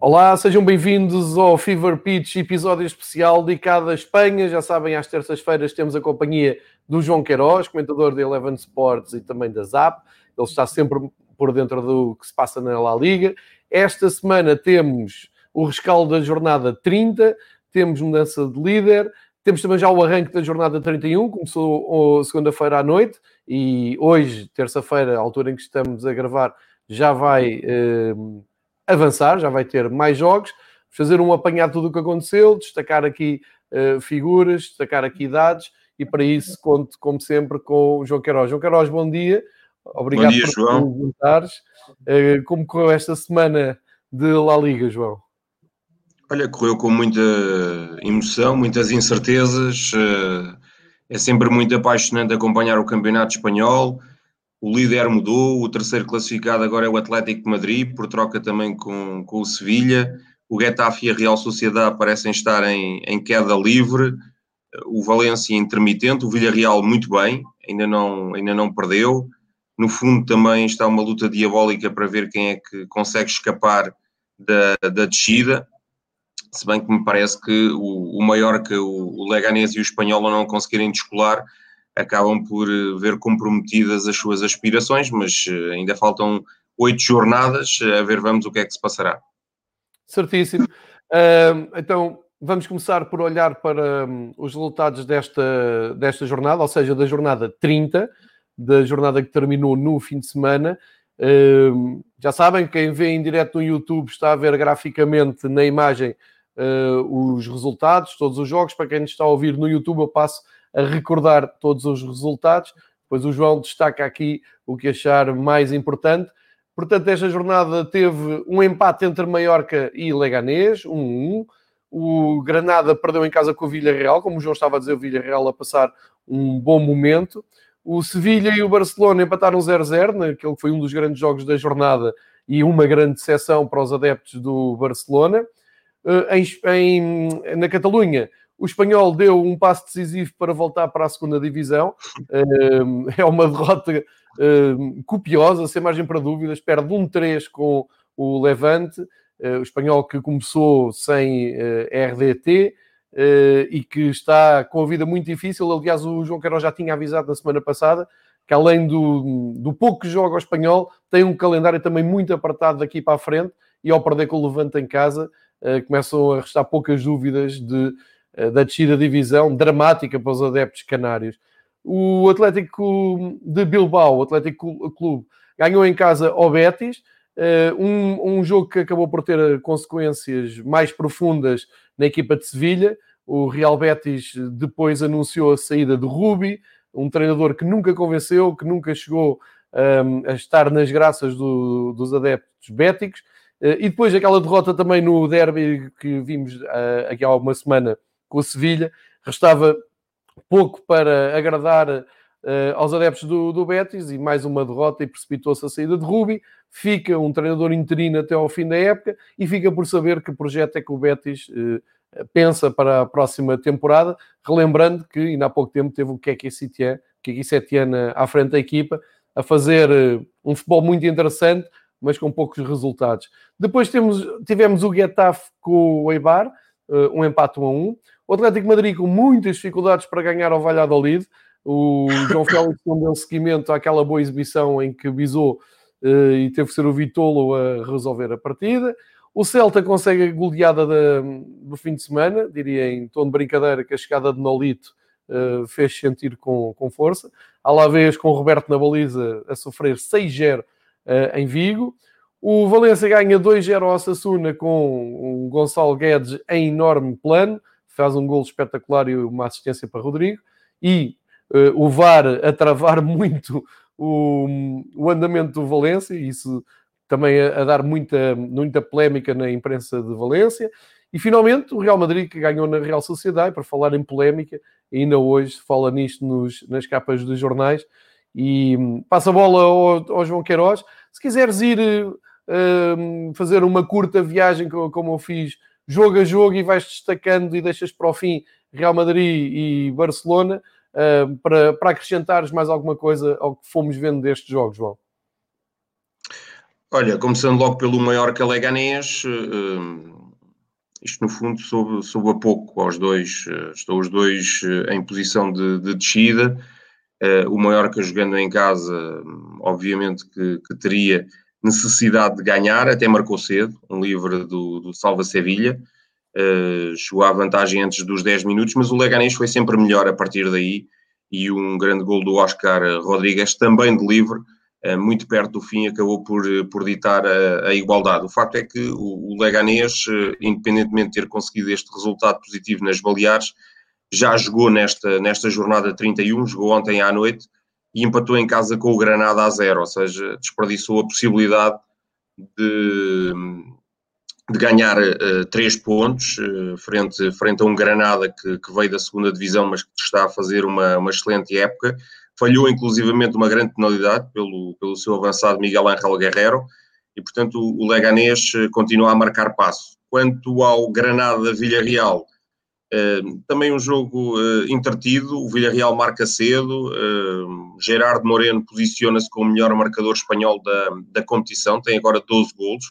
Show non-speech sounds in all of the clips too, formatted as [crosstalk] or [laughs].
Olá, sejam bem-vindos ao Fever Pitch, episódio especial dedicado à Espanha. Já sabem, às terças-feiras temos a companhia do João Queiroz, comentador da Eleven Sports e também da ZAP. Ele está sempre por dentro do que se passa na La Liga. Esta semana temos o rescaldo da jornada 30, temos mudança de líder, temos também já o arranque da jornada 31, começou segunda-feira à noite e hoje, terça-feira, altura em que estamos a gravar, já vai eh, avançar, já vai ter mais jogos, fazer um apanhado de tudo o que aconteceu, destacar aqui uh, figuras, destacar aqui idades, e para isso conto, como sempre, com o João Queiroz. João Queiroz, bom dia. Obrigado bom dia, por João. perguntares. Uh, como correu esta semana de La Liga, João? Olha, correu com muita emoção, muitas incertezas. Uh, é sempre muito apaixonante acompanhar o campeonato espanhol o líder mudou, o terceiro classificado agora é o Atlético de Madrid, por troca também com, com o Sevilha. O Getafe e a Real Sociedade parecem estar em, em queda livre. O Valência intermitente, o Villarreal muito bem, ainda não, ainda não perdeu. No fundo também está uma luta diabólica para ver quem é que consegue escapar da, da descida. Se bem que me parece que o, o Mallorca, o, o Leganés e o Espanhol não conseguirem descolar, acabam por eh, ver comprometidas as suas aspirações, mas eh, ainda faltam oito jornadas, a ver vamos o que é que se passará. Certíssimo. Uh, então, vamos começar por olhar para um, os resultados desta, desta jornada, ou seja, da jornada 30, da jornada que terminou no fim de semana. Uh, já sabem, quem vê em direto no YouTube está a ver graficamente na imagem uh, os resultados, todos os jogos. Para quem está a ouvir no YouTube, eu passo a recordar todos os resultados. Depois o João destaca aqui o que achar mais importante. Portanto, esta jornada teve um empate entre Mallorca e Leganés, 1-1. Um, o Granada perdeu em casa com o Villarreal, como o João estava a dizer, o Villarreal a passar um bom momento. O Sevilha e o Barcelona empataram 0-0, naquele que foi um dos grandes jogos da jornada e uma grande decepção para os adeptos do Barcelona. Eh, em, em, na Catalunha, o espanhol deu um passo decisivo para voltar para a segunda divisão. [laughs] É uma derrota copiosa, sem margem para dúvidas. Perde um 3 com o Levante. Eh, o espanhol que começou sem eh, RDT e que está com a vida muito difícil. Aliás, o João Queiroz já tinha avisado na semana passada que além do, do pouco que joga o espanhol, tem um calendário também muito apertado daqui para a frente e ao perder com o Levante em casa, começam a restar poucas dúvidas de eh, da descida da divisão, dramática para os adeptos canários. O Atlético de Bilbao, o Atlético Clube, ganhou em casa ao Betis, eh, um, um jogo que acabou por ter consequências mais profundas na equipa de Sevilha. O Real Betis depois anunciou a saída de Rubi, um treinador que nunca convenceu, que nunca chegou um, a estar nas graças do, dos adeptos béticos. Uh, e depois aquela derrota também no derby que vimos uh, aqui há uma semana com o Sevilha. Restava pouco para agradar uh, aos adeptos do, do, Betis e mais uma derrota e precipitou-se a saída de Rubi. Fica um treinador interino até ao fim da época e fica por saber que projeto é que o Betis pensa para a próxima temporada. Relembrando que ainda há pouco tempo teve o Keke Setien, Keke Setien à frente da equipa, a fazer um futebol muito interessante, mas com poucos resultados. Depois temos, tivemos o Getafe com o Eibar, um empate 1 a 1. O Atlético Madrid com muitas dificuldades para ganhar ao Valladolid. O [laughs] João Félix não deu seguimento àquela boa exibição em que bisou uh, e teve que ser o Vitolo a resolver a partida. O Celta consegue a goleada do fim de semana, diria em tom de brincadeira que a chegada de Nolito uh, fez sentir com, com força. À la vez com o Roberto na baliza a sofrer 6-0 uh, eh, em Vigo. O Valência ganha 2-0 ao Assassuna com um Gonçalo Guedes em enorme plano faz um gol espetacular e uma assistência para Rodrigo, e uh, o VAR a travar [laughs] muito o, o andamento do Valência, isso também a, a, dar muita, muita polémica na imprensa de Valência. E finalmente o Real Madrid que ganhou na Real Sociedade, para falar em polémica, ainda hoje se fala nisto nos, nas capas dos jornais. E hum, passa a bola ao, ao, João Queiroz. Se quiseres ir uh, fazer uma curta viagem como eu fiz jogo a jogo e vais destacando e deixas para o fim Real Madrid e Barcelona uh, para, para acrescentares mais alguma coisa ao que fomos vendo destes jogos, João? Olha, começando logo pelo Mallorca Leganés, uh, isto no fundo soube, soube a pouco aos dois, uh, estão os dois uh, em posição de, de descida, o Mallorca jogando em casa, obviamente que, que, teria necessidade de ganhar, até marcou cedo, um livre do, do Salva Sevilha, chegou à vantagem antes dos 10 minutos, mas o Leganés foi sempre melhor a partir daí, e um grande gol do Oscar Rodrigues, também de livre, eh, muito perto do fim, acabou por, por ditar a, a igualdade. O facto é que o, o Leganês, eh, independentemente de ter conseguido este resultado positivo nas Baleares, já jogou nesta, nesta jornada 31, jogou ontem à noite e empatou em casa com o Granada a zero, ou seja, desperdiçou a possibilidade de, de ganhar uh, três pontos uh, frente, frente a um Granada que, que, veio da segunda divisão, mas que está a fazer uma, uma excelente época falhou inclusivamente uma grande penalidade pelo, pelo seu avançado Miguel Ángel Guerrero e, portanto, o, o Leganés eh, continua a marcar passo. Quanto ao Granada Villarreal, eh, também um jogo eh, entretido, o Villarreal marca cedo, Gerardo Moreno posiciona-se como o melhor marcador espanhol da, da competição, tem agora 12 golos,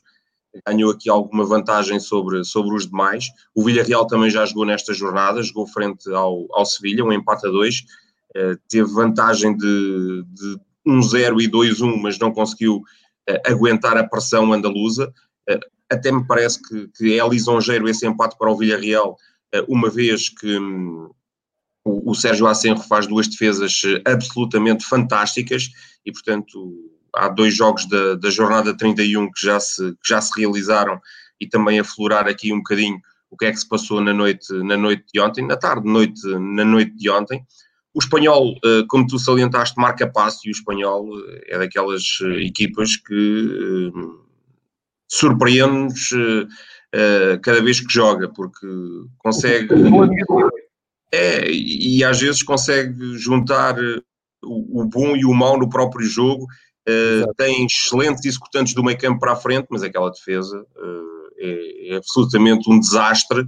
ganhou aqui alguma vantagem sobre, sobre os demais. O Villarreal também já jogou nesta jornada, jogou frente ao, ao Sevilha, um empate a dois, eh, teve vantagem de, de 1-0 e 2-1, mas não conseguiu eh, aguentar a pressão andaluza. Eh, até me parece que, que é lisonjeiro esse empate para o Villarreal, uma vez que hum, o, Sérgio Asenro faz duas defesas absolutamente fantásticas e, portanto, há dois jogos da, da jornada 31 que já, se, que já se realizaram e também aflorar aqui um bocadinho o que é que se passou na noite, na noite de ontem, na tarde, noite, na noite de ontem. O espanhol, eh, como tu salientaste, marca passo e o espanhol eh, é daquelas eh, equipas que surpreende-nos cada vez que joga, porque consegue. É, e às vezes consegue juntar o, bom e o mau no próprio jogo. tem excelentes executantes do meio campo para a frente, mas aquela defesa é, é absolutamente um desastre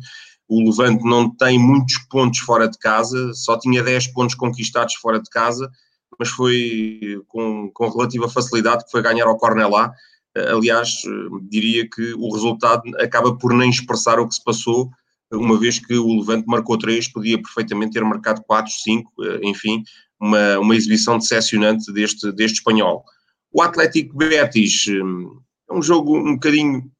o Levante não tem muitos pontos fora de casa, só tinha 10 pontos conquistados fora de casa, mas foi com, com relativa facilidade que foi ganhar ao Cornelá. Aliás, diria que o resultado acaba por nem expressar o que se passou, uma vez que o Levante marcou 3, podia perfeitamente ter marcado 4, 5, enfim, uma, uma exibição decepcionante deste, deste espanhol. O Atlético Betis é um jogo um bocadinho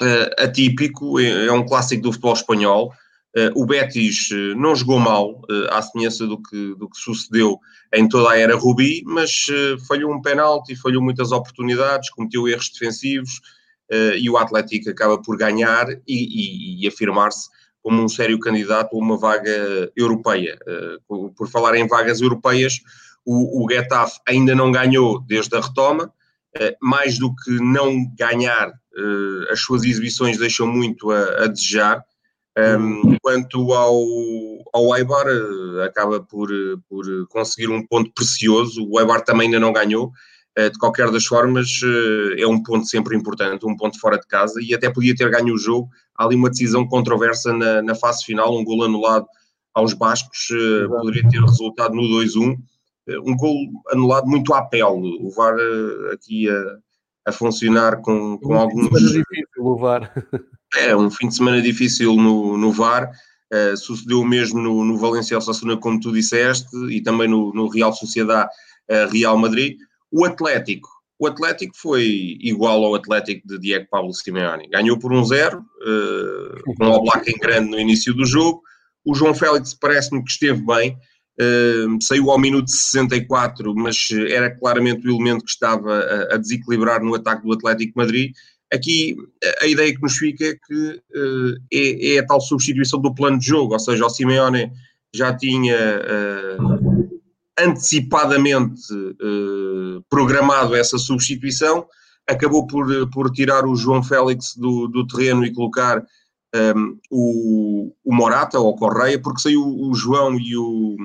uh, atípico, é, é, um clássico do futebol espanhol. Uh, o Betis uh, não jogou mal, à semelhança do que, do que sucedeu em toda a era Rubi, mas falhou um penalti, falhou muitas oportunidades, cometeu erros defensivos e o Atlético acaba por ganhar e, e, e afirmar-se como um sério candidato a uma vaga europeia. por falar em vagas europeias, o, o Getafe ainda não ganhou desde a retoma, mais do que não ganhar as suas exibições deixam muito a, a desejar. Um, quanto ao, ao Eibar, uh, acaba por, por conseguir um ponto precioso. O Eibar também ainda não ganhou. Uh, de qualquer das formas, é um ponto sempre importante, um ponto fora de casa, e até podia ter ganho o jogo. Há ali uma decisão controversa na, na fase final, um gol anulado aos Bascos, poderia ter resultado no 2-1 um gol anulado muito à pele. O VAR aqui a, a funcionar com, com alguns. Semana difícil no VAR. [laughs] É, um fim de semana difícil no, no VAR. Uh, sucedeu o mesmo no, no Valencia Osasuna, como tu disseste, e também no, no Real Sociedade uh, Real Madrid. O Atlético. O Atlético foi igual ao Atlético de Diego Pablo Simeone. Ganhou por um zero, uh, com o Black em grande no início do jogo. O João Félix parece-me que esteve bem. Uh, saiu ao minuto 64, mas era claramente o elemento que estava a, a, desequilibrar no ataque do Atlético Madrid. Aqui a ideia que nos fica é que uh, é, é, a tal substituição do plano de jogo, ou seja, o Simeone já tinha uh, antecipadamente programado essa substituição, acabou por, por tirar o João Félix do, do terreno e colocar um, o, o Morata ou o Correia, porque saiu o João e o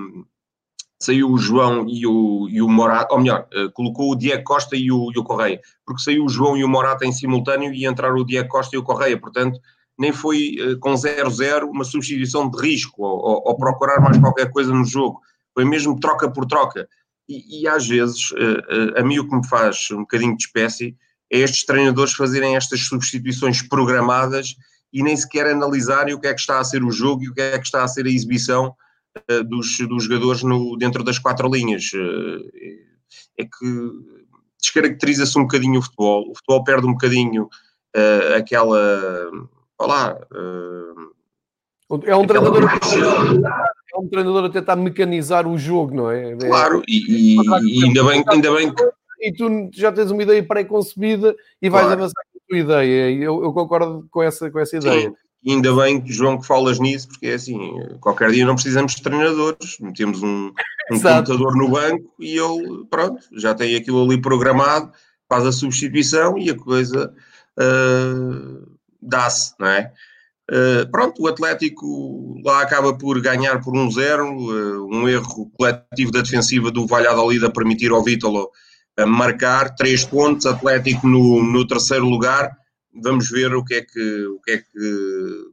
saiu o João e o, e o Morata, ou melhor, uh, colocou o Diego Costa e o, e o Correia, porque saiu o João e o Morata em simultâneo e entraram o Diego Costa e o Correia, portanto nem foi uh, com 0-0 uma substituição de risco ou, ou, ou, procurar mais qualquer coisa no jogo, foi mesmo troca por troca. E, e às vezes, uh, a mim o que me faz um bocadinho de espécie é estes treinadores fazerem estas substituições programadas e nem sequer analisarem o que é que está a ser o jogo e o que é que está a ser a exibição dos, dos jogadores no, dentro das quatro linhas. Uh, é que descaracteriza-se um bocadinho o futebol. O futebol perde um bocadinho uh, aquela. Olá. é um treinador. É um treinador a tentar mecanizar o jogo, não é? Claro, e, e, e ainda, bem, ainda bem que. E tu já tens uma ideia pré-concebida e vais claro. avançar tua ideia. Eu, eu concordo com essa, com essa ideia. Sim. E ainda bem, João, que falas nisso, porque é assim, qualquer dia não precisamos de treinadores, metemos um, um computador no banco e ele, pronto, já tem aquilo ali programado, faz a substituição e a coisa uh, dá-se, não é? Uh, pronto, o Atlético lá acaba por ganhar por um zero, uh, um erro coletivo da defensiva do Valladolid a permitir ao Vítolo marcar três pontos, Atlético no, no terceiro lugar. Vamos ver o que é que, o que, é que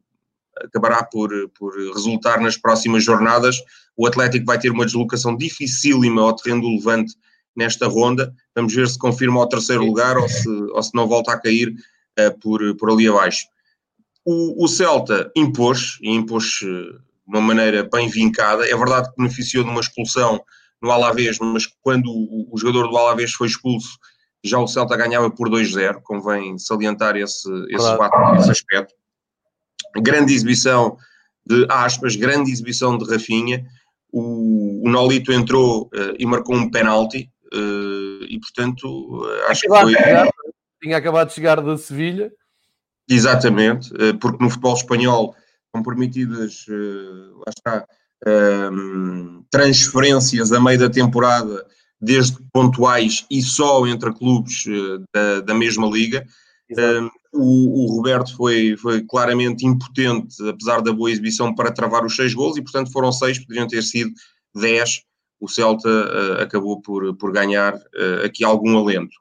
acabará por, por resultar nas próximas jornadas. O Atlético vai ter uma deslocação dificílima ao terreno do Levante nesta ronda. Vamos ver se confirma o terceiro lugar ou se, ou se não volta a cair uh, por, por ali abaixo. O, o Celta impôs, e impôs de uma maneira bem vincada. É verdade que beneficiou de uma expulsão no Alavés, mas quando o, o jogador do Alavés foi expulso, já o Celta ganhava por 2-0, convém salientar esse, esse, fato, esse aspecto. Grande exibição de aspas, grande exibição de Rafinha. O, o Nolito entrou uh, e marcou um penalti, uh, e portanto uh, acho que foi. Chegar, tinha acabado de chegar da Sevilha. Exatamente, porque no futebol espanhol são permitidas, lá está, um, transferências a meio da temporada, desde pontuais e só entre clubes uh, da, da, mesma liga. Um, o, o, Roberto foi, foi claramente impotente, apesar da boa exibição, para travar os seis gols e, portanto, foram seis, poderiam ter sido dez. O Celta uh, acabou por, por ganhar uh, aqui algum alento.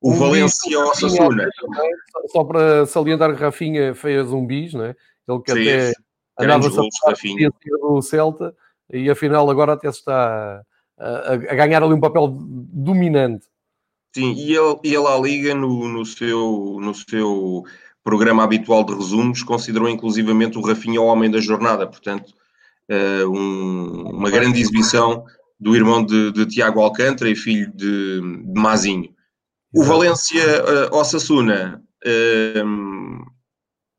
O um Valência Osasuna. Só para salientar que Rafinha fez um bis, né? ele que Sim. até andava a do Celta e afinal agora até se está a, a, ganhar ali um papel dominante. Sim, e ele, e ele a Liga no, no, seu, no seu programa habitual de resumos considerou inclusivamente o Rafinha o homem da jornada, portanto uh, um, uma grande exibição do irmão de, de Tiago Alcântara e filho de, de Mazinho. O Valência uh, Osasuna uh,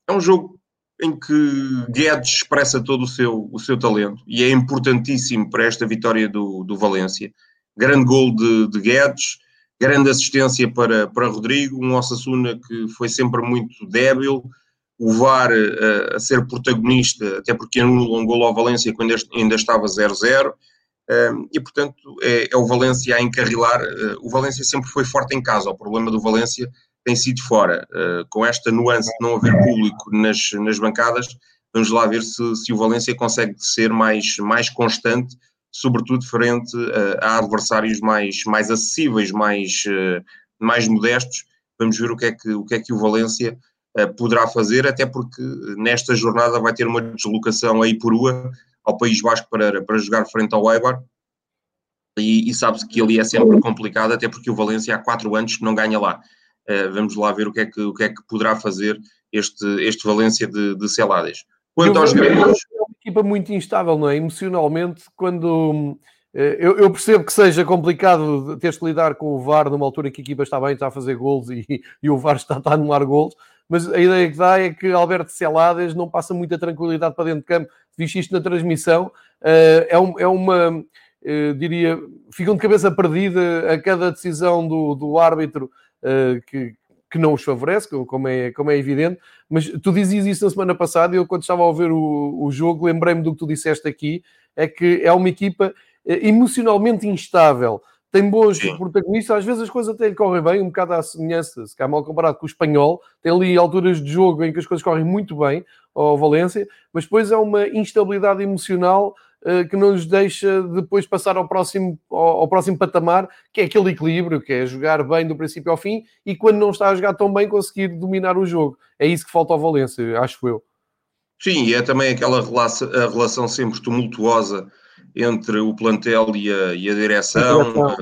é um jogo em que Guedes expressa todo o seu, o seu talento e é importantíssimo para esta vitória do, do Valência. Grande gol de, de Guedes, grande assistência para, para Rodrigo, um Osasuna que foi sempre muito débil, o VAR a, eh, a ser protagonista, até porque anulou um gol ao Valência quando ainda estava 0-0, eh, e portanto é, é, o Valência a encarrilar. Eh, o Valência sempre foi forte em casa, o problema do Valência tem sido fora. Uh, com esta nuance de não haver público nas, nas bancadas, vamos lá ver se, se o Valência consegue ser mais, mais constante, sobretudo frente uh, a adversários mais, mais acessíveis, mais, uh, mais modestos. Vamos ver o que é que o, que é que o Valência poderá fazer, até porque nesta jornada vai ter uma deslocação a Ipurua, ao País Basco, para, para jogar frente ao Eibar. E, e sabe-se que ali é sempre complicado, até porque o Valência há quatro anos que não ganha lá. Eh, vamos lá ver o que é que, o que, é que poderá fazer este, este Valência de, de Celades. Quanto eu, aos gregos... É uma equipa muito instável, não é? Emocionalmente, quando... Eh, eu, eu, percebo que seja complicado teres que lidar com o VAR numa altura que a equipa está bem, está a fazer gols e, [laughs] e o VAR está, está a anular gols, mas a ideia que dá é que Alberto Celades não passa muita tranquilidade para dentro de campo. Viste isto na transmissão, eh, é, um, é uma, diria, ficam de cabeça perdida a cada decisão do, do árbitro que, que não os favorece, como é, como é evidente, mas tu dizias isso na semana passada e eu quando estava a ouvir o, o jogo lembrei-me do que tu disseste aqui, é que é uma equipa eh, emocionalmente instável, tem bons protagonistas, às vezes as coisas até lhe correm bem, um bocado à semelhança, se cá mal comparado com o espanhol, tem ali alturas de jogo em que as coisas correm muito bem ao Valência, mas depois é uma instabilidade emocional que não nos deixa depois passar ao próximo, ao, ao, próximo patamar, que é aquele equilíbrio, que é jogar bem do princípio ao fim e quando não está a jogar tão bem conseguir dominar o jogo. É isso que falta ao Valência, acho eu. Sim, e é também aquela relação, a relação sempre tumultuosa entre o plantel e a, e a direção.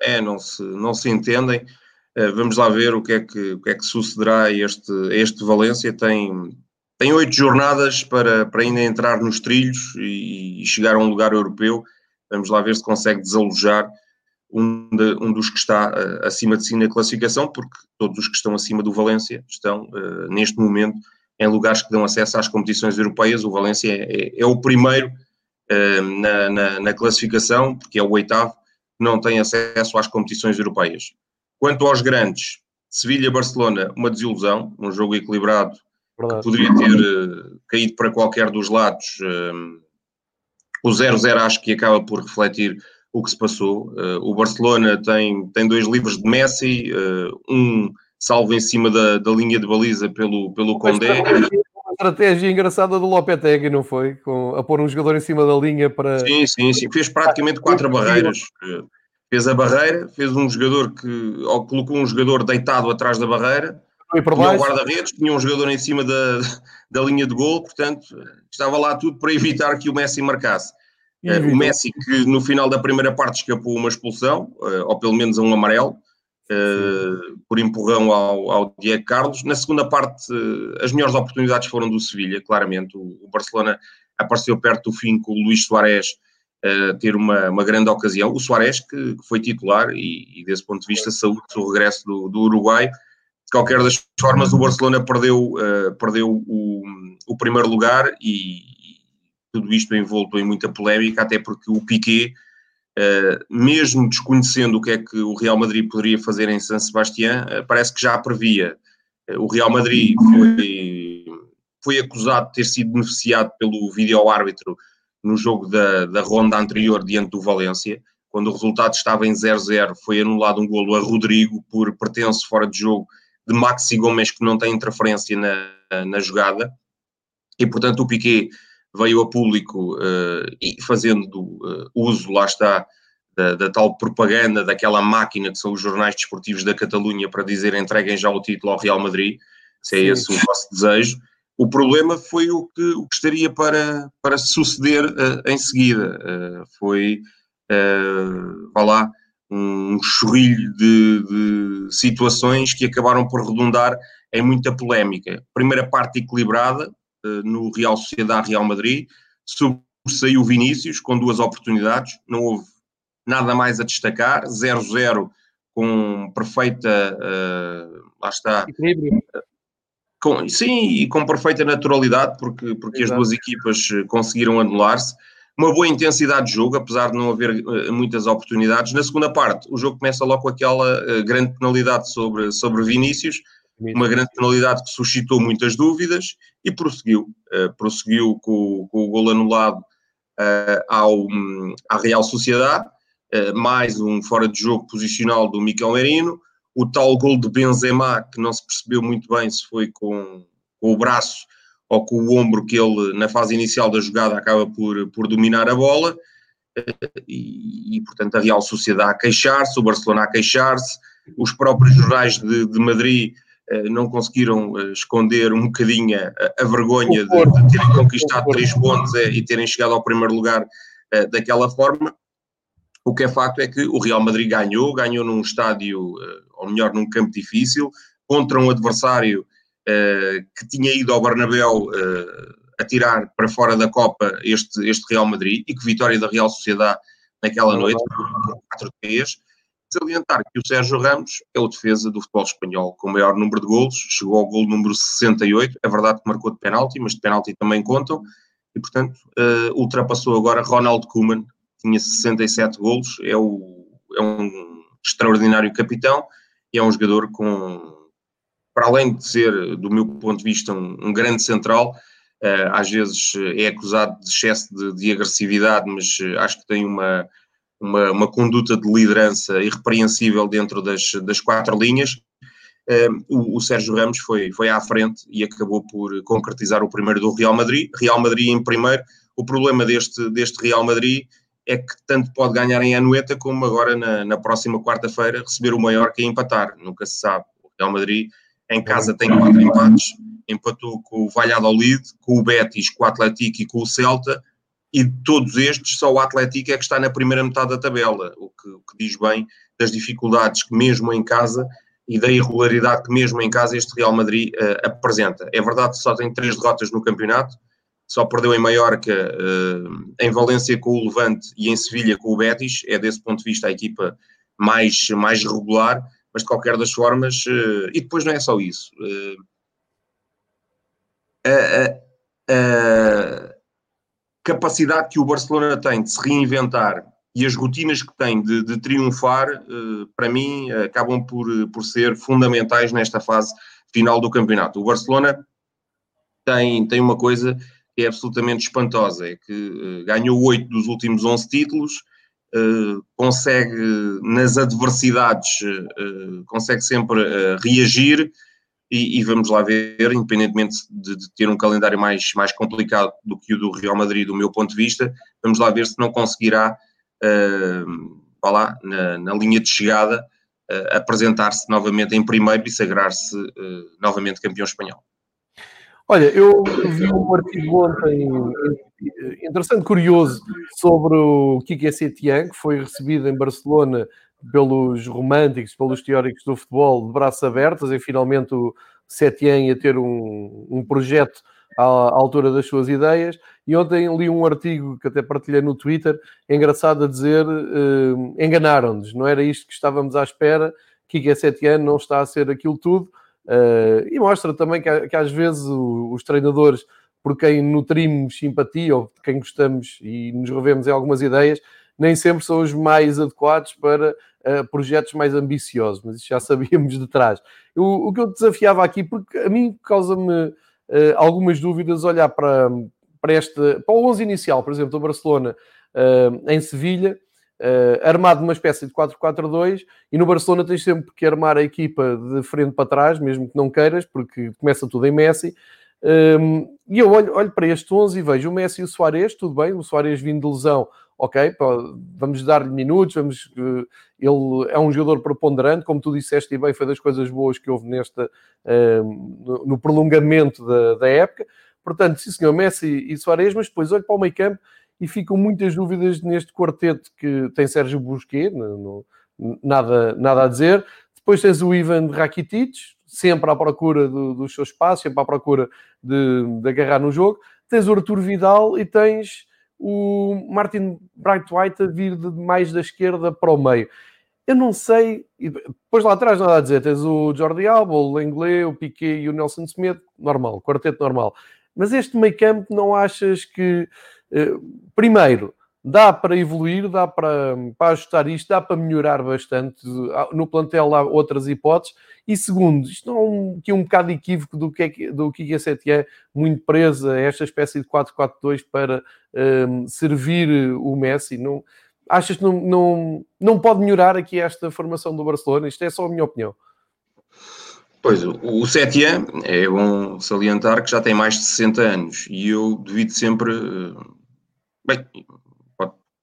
É, não se, não se entendem. vamos lá ver o que é que, o que, é que sucederá a este, a este Valência. Tem, tem oito jornadas para, para ainda entrar nos trilhos e, e, chegar a um lugar europeu. Vamos lá ver se consegue desalojar um, de, um dos que está uh, acima de si na classificação, porque todos os que estão acima do Valência estão, uh, neste momento, em lugares que dão acesso às competições europeias. O Valência é, é, é o primeiro uh, na, na, na, classificação, porque é o oitavo, que não tem acesso às competições europeias. Quanto aos grandes, Sevilha-Barcelona, uma desilusão, um jogo equilibrado Verdade. que poderia ter caído para qualquer dos lados. o 0-0 acho que acaba por refletir o que se passou. Uh, o Barcelona tem, tem dois livros de Messi, uh, um salvo em cima da, da linha de baliza pelo, pelo Condé. Uma estratégia engraçada do Lopetegui, não foi? Com, a pôr um jogador em cima da linha para... Sim, sim, sim. Fez praticamente quatro barreiras. Fez a barreira, fez um jogador que... Ou colocou um jogador deitado atrás da barreira, tinha um guarda-redes, tinha um jogador em cima da, da linha de gol, portanto, estava lá tudo para evitar que o Messi marcasse. Uh, o Messi, que no final da primeira parte escapou uma expulsão, uh, ou pelo menos a um amarelo, uh, por empurrão ao, ao Diego Carlos. Na segunda parte, as melhores oportunidades foram do Sevilha, claramente. O, o, Barcelona apareceu perto do fim com o Luís Soares ter uma, uma, grande ocasião. O Soares, que, que foi titular e, e, desse ponto de vista, saúde o regresso do, do, Uruguai. Qualquer das formas, o Barcelona perdeu, perdeu o, o primeiro lugar e, tudo isto envolto em muita polémica, até porque o Piquet, uh, mesmo desconhecendo o que é que o Real Madrid poderia fazer em San Sebastián, uh, parece que já previa. Uh, o Real Madrid foi, foi acusado de ter sido beneficiado pelo vídeo-árbitro no jogo da, da ronda anterior diante do Valência, quando o resultado estava em 0-0, foi anulado um golo a Rodrigo por pertence fora de jogo de Maxi Gomes, que não tem interferência na, na jogada, e portanto o Piquet veio a público uh, e fazendo uh, uso, lá está, da, da, tal propaganda, daquela máquina que são os jornais desportivos da Catalunha para dizer entreguem já o título ao Real Madrid, se é Sim. esse o vosso desejo. O problema foi o que, o que estaria para, para suceder uh, em seguida. foi, vá lá, um chorrilho de, de situações que acabaram por redundar em muita polémica. Primeira parte equilibrada, eh, no Real Sociedade Real Madrid, sobressaiu Vinícius com duas oportunidades, não houve nada mais a destacar, 0-0 com perfeita, uh, lá está, com, sim, e com perfeita naturalidade, porque, porque as duas equipas eh, conseguiram anular-se. Uma boa intensidade de jogo, apesar de não haver uh, muitas oportunidades. Na segunda parte, o jogo começa logo com aquela uh, grande penalidade sobre, sobre Vinícius, uma grande penalidade que suscitou muitas dúvidas e prosseguiu. Uh, prosseguiu com, com, o gol anulado uh, ao, à Real Sociedade, uh, mais um fora de jogo posicional do Miquel Merino, o tal gol de Benzema, que não se percebeu muito bem se foi com, com o braço ou com o ombro que ele, na fase inicial da jogada, acaba por, por dominar a bola, e, e, portanto a Real Sociedade a queixar-se, o Barcelona a queixar-se, os próprios jornais de, de Madrid eh, não conseguiram eh, esconder um bocadinho a, a vergonha de, de, terem conquistado três pontos eh, e terem chegado ao primeiro lugar daquela forma. O que é facto é que o Real Madrid ganhou, ganhou num estádio, ou melhor, num campo difícil, contra um adversário que tinha ido ao Bernabéu a tirar para fora da Copa este, este Real Madrid e que vitória da Real Sociedade naquela noite por 4-3 salientar que o Sérgio Ramos é o defesa do futebol espanhol com o maior número de golos, chegou ao gol número 68, é verdade que marcou de penalti, mas de penalti também contam, e portanto uh, ultrapassou agora Ronald Koeman, tinha 67 golos, é, o, é um extraordinário capitão e é um jogador com, para além de ser, do meu ponto de vista, um, um grande central, uh, às vezes é acusado de excesso de, de agressividade, mas uh, acho que tem uma uma, uma conduta de liderança irrepreensível dentro das, das quatro linhas. Uh, o, o, Sérgio Ramos foi, foi à frente e acabou por concretizar o primeiro do Real Madrid. Real Madrid em primeiro. O problema deste, deste Real Madrid é que tanto pode ganhar em Anueta como agora na, na próxima quarta-feira receber o maior que é empatar. Nunca se sabe. O Real Madrid em casa tem quatro empates. Empatou com o Valladolid, com o Betis, com o Atlético e com o Celta e de todos estes, só o Atlético é que está na primeira metade da tabela, o que, o que, diz bem das dificuldades que, mesmo em casa, e da irregularidade que mesmo em casa este Real Madrid uh, apresenta. É verdade que só tem três derrotas no campeonato, só perdeu em Maiorca, uh, em Valência com o Levante e em Sevilha com o Betis, é desse ponto de vista a equipa mais, mais regular, mas de qualquer das formas, uh, e depois não é só isso. a, a capacidade que o Barcelona tem de se reinventar e as rotinas que tem de, de triunfar, uh, para mim, acabam por, por ser fundamentais nesta fase final do campeonato. O Barcelona tem, tem uma coisa que é absolutamente espantosa, é que uh, ganhou oito dos últimos 11 títulos, uh, consegue nas adversidades, consegue sempre reagir e, e, vamos lá ver, independentemente de, de, ter um calendário mais, mais complicado do que o do Real Madrid, do meu ponto de vista, vamos lá ver se não conseguirá uh, lá, na, na, linha de chegada, uh, apresentar-se novamente em primeiro e sagrar-se uh, novamente campeão espanhol. Olha, eu vi um artigo ontem interessante, curioso, sobre o Kike Setien, que foi recebido em Barcelona pelos românticos, pelos teóricos do futebol, de braços abertos, e finalmente o Setien ia ter um, um projeto à, altura das suas ideias. E ontem li um artigo que até partilhei no Twitter, engraçado a dizer: uh, enganaram-nos, não era isto que estávamos à espera, Kike Setien não está a ser aquilo tudo. Uh, e mostra também que, que às vezes os treinadores, por quem nutrimos simpatia ou de quem gostamos e nos revemos em algumas ideias, nem sempre são os mais adequados para uh, projetos mais ambiciosos, mas isso já [laughs] sabíamos de trás. Eu, o que eu desafiava aqui, porque a mim causa-me uh, algumas dúvidas olhar para, para, este, para o 11 inicial, por exemplo, do Barcelona uh, em Sevilha, armado numa espécie de 4-4-2, e no Barcelona tens sempre que armar a equipa de frente para trás, mesmo que não queiras, porque começa tudo em Messi. Um, e eu olho, olho, para este 11 e vejo o Messi e o Soares, tudo bem, o Soares vindo de lesão, ok, vamos dar-lhe minutos, vamos, eh, ele é um jogador preponderante, como tu disseste e bem, foi das coisas boas que houve nesta, uh, no prolongamento da, da, época. Portanto, sim senhor, Messi e Soares, mas depois olho para o meio campo e ficam muitas dúvidas neste quarteto que tem Sérgio no, nada, nada a dizer. Depois tens o Ivan Rakitic, sempre à procura do, do seu espaço, sempre à procura de, de agarrar no jogo. Tens o Arthur Vidal e tens o Martin White a vir de mais da esquerda para o meio. Eu não sei, e depois lá atrás nada a dizer, tens o Jordi Alba, o Lenglet, o Piquet e o Nelson Smith, normal, quarteto normal. Mas este meio campo não achas que, primeiro, dá para evoluir, dá para, para ajustar isto, dá para melhorar bastante. No plantel há outras hipóteses. E segundo, isto não é um, aqui um bocado equívoco do que é, do que é Setien, muito presa a esta espécie de 4-4-2 para um, servir o Messi. Não, achas que não, não, não pode melhorar aqui esta formação do Barcelona? Isto é só a minha opinião. Pois, o Setien é bom salientar que já tem mais de 60 anos e eu devido sempre, bem,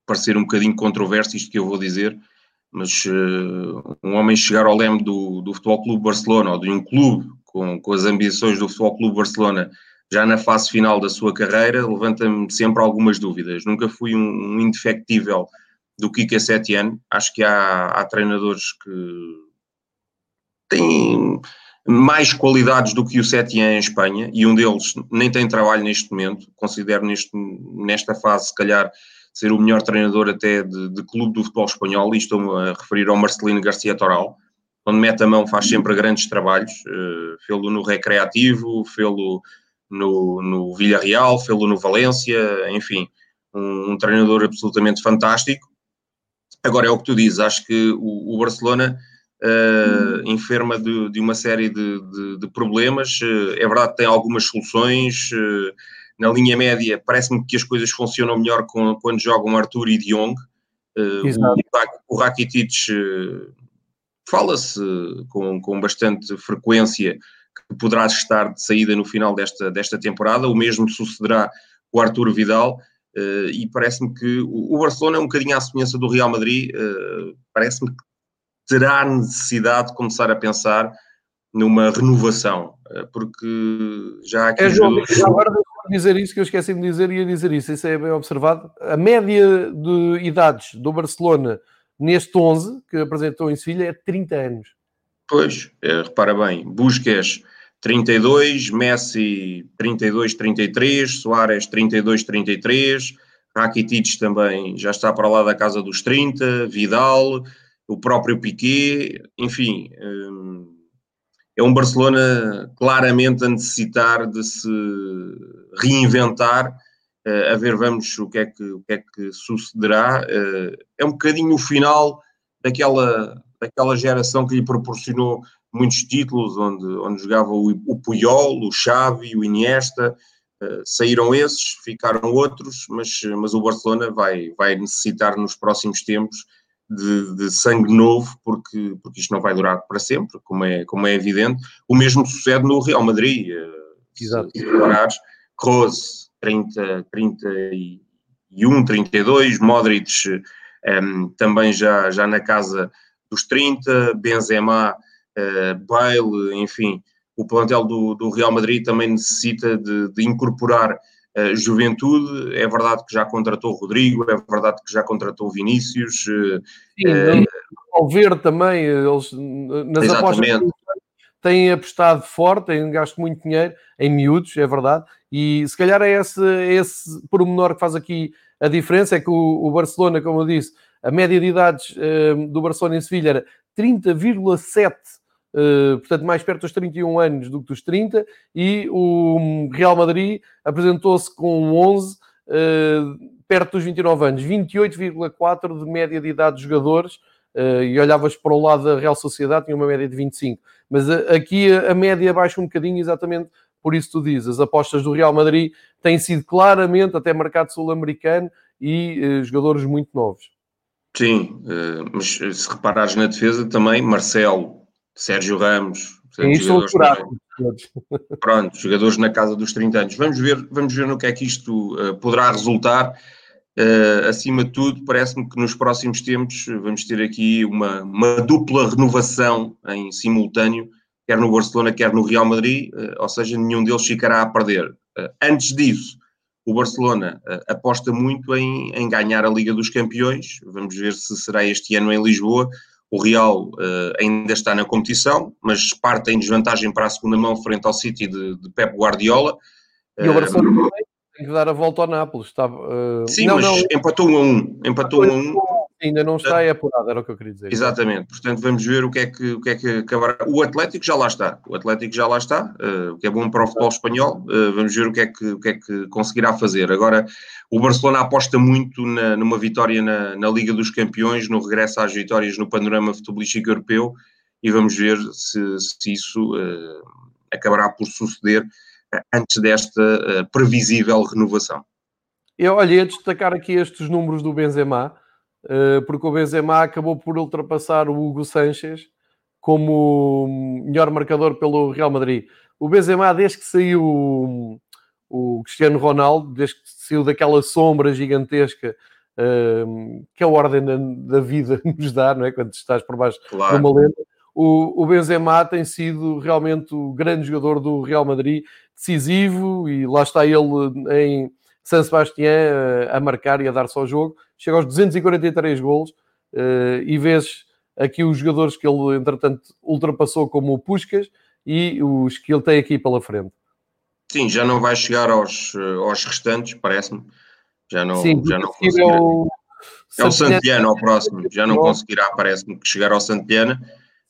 parecer um bocadinho controverso isto que eu vou dizer, mas uh, um homem chegar ao leme do, do Futebol Clube Barcelona ou de um clube com, com as ambições do Futebol Clube Barcelona já na fase final da sua carreira levanta-me sempre algumas dúvidas. Nunca fui um, um indefectível do Kike Setien. Acho que há, há treinadores que têm mais qualidades do que o Setien em Espanha e um deles nem tem trabalho neste momento. Considero neste, nesta fase, se calhar, ser o melhor treinador até de, de clube do futebol espanhol, e estou a referir ao Marcelino Garcia Toral, onde mete a mão faz sempre grandes trabalhos, uh, fê-lo no Recreativo, fê-lo no, no Villarreal, fê-lo no Valência, enfim, um, um, treinador absolutamente fantástico. Agora é o que tu dizes, acho que o, o Barcelona uh, enferma de, de, uma série de, de, de problemas, uh, é verdade que tem algumas soluções, uh, na linha média, parece-me que as coisas funcionam melhor com, quando jogam Arthur e Diong. Uh, o, o Rakitic uh, fala-se com, com bastante frequência que poderá estar de saída no final desta, desta temporada. O mesmo sucederá com o Arthur Vidal. Uh, e parece-me que o, o, Barcelona é um bocadinho à semelhança do Real Madrid. parece-me que terá necessidade de começar a pensar numa renovação, porque já aqui. É, João, jogadores... agora dizer isso que eu esqueci de dizer e ia dizer isso, isso é bem observado. A média de idades do Barcelona neste 11 que apresentou em Sevilha é 30 anos. Pois, é, repara bem, Busquets 32, Messi 32, 33, Soares 32, 33, Rakitic também já está para lá da casa dos 30, Vidal, o próprio Piquet, enfim, hum, é um Barcelona claramente a necessitar de se reinventar, eh, a ver vamos o que é que, o que, é que sucederá. Eh, é um bocadinho o final daquela, daquela geração que lhe proporcionou muitos títulos, onde, onde jogava o, Puyol, o Xavi, o Iniesta, uh, saíram esses, ficaram outros, mas, mas o Barcelona vai, vai necessitar nos próximos tempos de, de, sangue novo, porque, porque isto não vai durar para sempre, como é, como é evidente. O mesmo sucede no Real Madrid. Uh, Exato. Se reparares, Kroos, 30, 31, 32, Modric um, ehm, também já, já na casa dos 30, Benzema eh, Bale, enfim, o plantel do, do, Real Madrid também necessita de, de incorporar uh, juventude. É verdade que já contratou Rodrigo, é verdade que já contratou Vinícius. Uh, Sim, uh, ao ver também, eles nas exatamente. apostas têm apostado forte, têm gasto muito dinheiro em miúdos, é verdade, e se calhar é esse, é esse pormenor que faz aqui a diferença, é que o, o Barcelona, como eu disse, a média de idades do Barcelona em Sevilha era 30,7 Uh, portanto, mais perto dos 31 anos do que dos 30, e o Real Madrid apresentou-se com 11, uh, eh, perto dos 29 anos, 28,4 de média de idade de jogadores, uh, e olhavas para o lado da Real Sociedade, tinha uma média de 25. Mas aqui a, a, média baixa um bocadinho, exatamente por isso tu dizes. As apostas do Real Madrid têm sido claramente até mercado sul-americano e jogadores muito novos. Sim, mas se reparares na defesa também, Marcelo, Sérgio Ramos, portanto, jogadores, pronto, jogadores na casa dos 30 anos. Vamos ver, vamos ver no que é que isto uh, poderá resultar. Uh, acima de tudo, parece-me que nos próximos tempos vamos ter aqui uma, uma dupla renovação em simultâneo, quer no Barcelona, quer no Real Madrid, uh, ou seja, nenhum deles ficará a perder. antes disso, o Barcelona aposta muito em, em ganhar a Liga dos Campeões. Vamos ver se será este ano em Lisboa o Real uh, ainda está na competição, mas parte em desvantagem para a segunda mão frente ao City de, de Pep Guardiola. E o Barcelona uh, tem que dar a volta ao Nápoles. Está, uh... Sim, não, mas não, empatou 1 a 1. Empatou 1 a 1. Ainda não está é apurado, era o que eu queria dizer. Exatamente, portanto vamos ver o que é que, o que, é que acabará. O Atlético já lá está, o Atlético já lá está, uh, o que é bom para o futebol espanhol, uh, vamos ver o que, é que, o que é que conseguirá fazer. Agora, o Barcelona aposta muito na, numa vitória na, na Liga dos Campeões, no regresso às vitórias no panorama futebolístico europeu, e vamos ver se, se isso uh, acabará por suceder antes desta previsível renovação. Eu olhei a destacar aqui estes números do Benzema, eh, porque o Benzema acabou por ultrapassar o Hugo Sanches como melhor marcador pelo Real Madrid. O Benzema, desde que saiu o Cristiano Ronaldo, desde que saiu daquela sombra gigantesca ehm, que a ordem da, vida [laughs] nos dá, não é? Quando estás por baixo claro. de uma lenda, o Benzema tem sido realmente o grande jogador do Real Madrid, decisivo, e lá está ele em San Sebastián eh, a marcar e a dar só o jogo chega aos 243 golos uh, e vês aqui os jogadores que ele, entretanto, ultrapassou, como o Puscas e os que ele tem aqui pela frente. Sim, já não vai chegar aos, eh, aos restantes, parece-me. Já não, Sim, já não conseguirá. É o, o Santiano ao próximo, já não conseguirá, parece-me, chegar ao Santiana,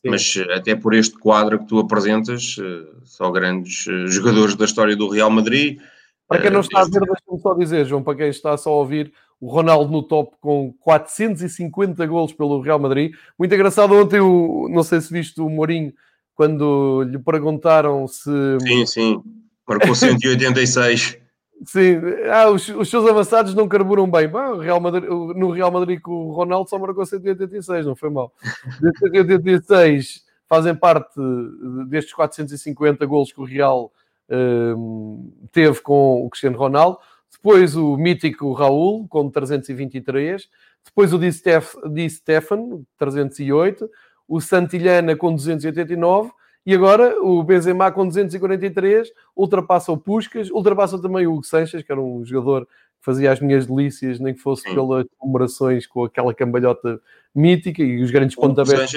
Sim. mas eh, até por este quadro que tu apresentas, só grandes jogadores da história do Real Madrid. Para quem não está a ver, deixa-me só dizer, João, para quem está só a ouvir, o Ronaldo no top com 450 golos pelo Real Madrid. Muito engraçado ontem, o, não sei se viste o Mourinho, quando lhe perguntaram se... Sim, sim, marcou 186. [laughs] Sim, ah, os, os, seus avançados não carburam bem. Bah, Real Madrid, no Real Madrid o Ronaldo só marcou 186, não foi mal. 186 fazem parte destes 450 golos que o Real uh, teve com o Cristiano Ronaldo. Depois o mítico Raul, com 323. Depois o Di, Stef, Di Stefan, 308. O Santillana, com 289. E agora o Benzema com 243 ultrapassa o Puscas, ultrapassa também o Hugo Sanches, que era um jogador fazia as minhas delícias, nem que fosse pelas comemorações com aquela cambalhota mítica e os grandes pontapés.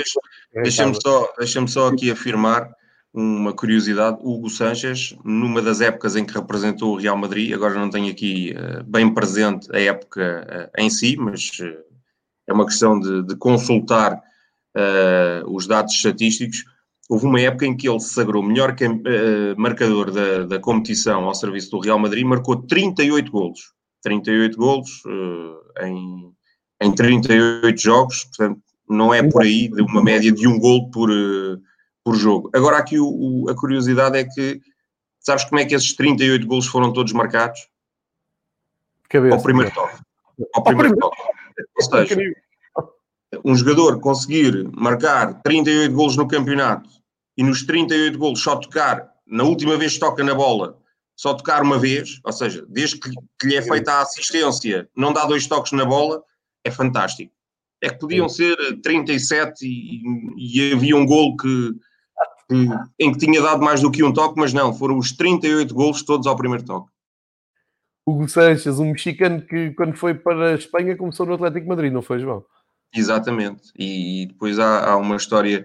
Deixa-me só, deixa só aqui afirmar uma curiosidade, Hugo Sanches, numa das épocas em que representou o Real Madrid, agora não tenho aqui uh, bem presente a época uh, em si, mas uh, é uma questão de, de consultar os dados estatísticos. Houve uma época em que ele se sagrou melhor marcador da, da, competição ao serviço do Real Madrid, marcou 38 golos. 38 golos em, em 38 jogos, portanto, não é por aí de uma média de um gol por por jogo. Agora, aqui o, o, a curiosidade é que sabes como é que esses 38 golos foram todos marcados? Cabeça. Ao primeiro toque. Ao primeiro toque. Ou seja, um jogador conseguir marcar 38 golos no campeonato e nos 38 golos só tocar, na última vez que toca na bola, só tocar uma vez, ou seja, desde que, que lhe é feita a assistência, não dá dois toques na bola, é fantástico. É que podiam ser 37 e, e havia um gol que, em que tinha dado mais do que um toque, mas não, foram os 38 golos todos ao primeiro toque. Hugo Sanches, um mexicano que quando foi para a Espanha começou no Atlético Madrid, não foi, João? Exatamente, e, depois há, há uma história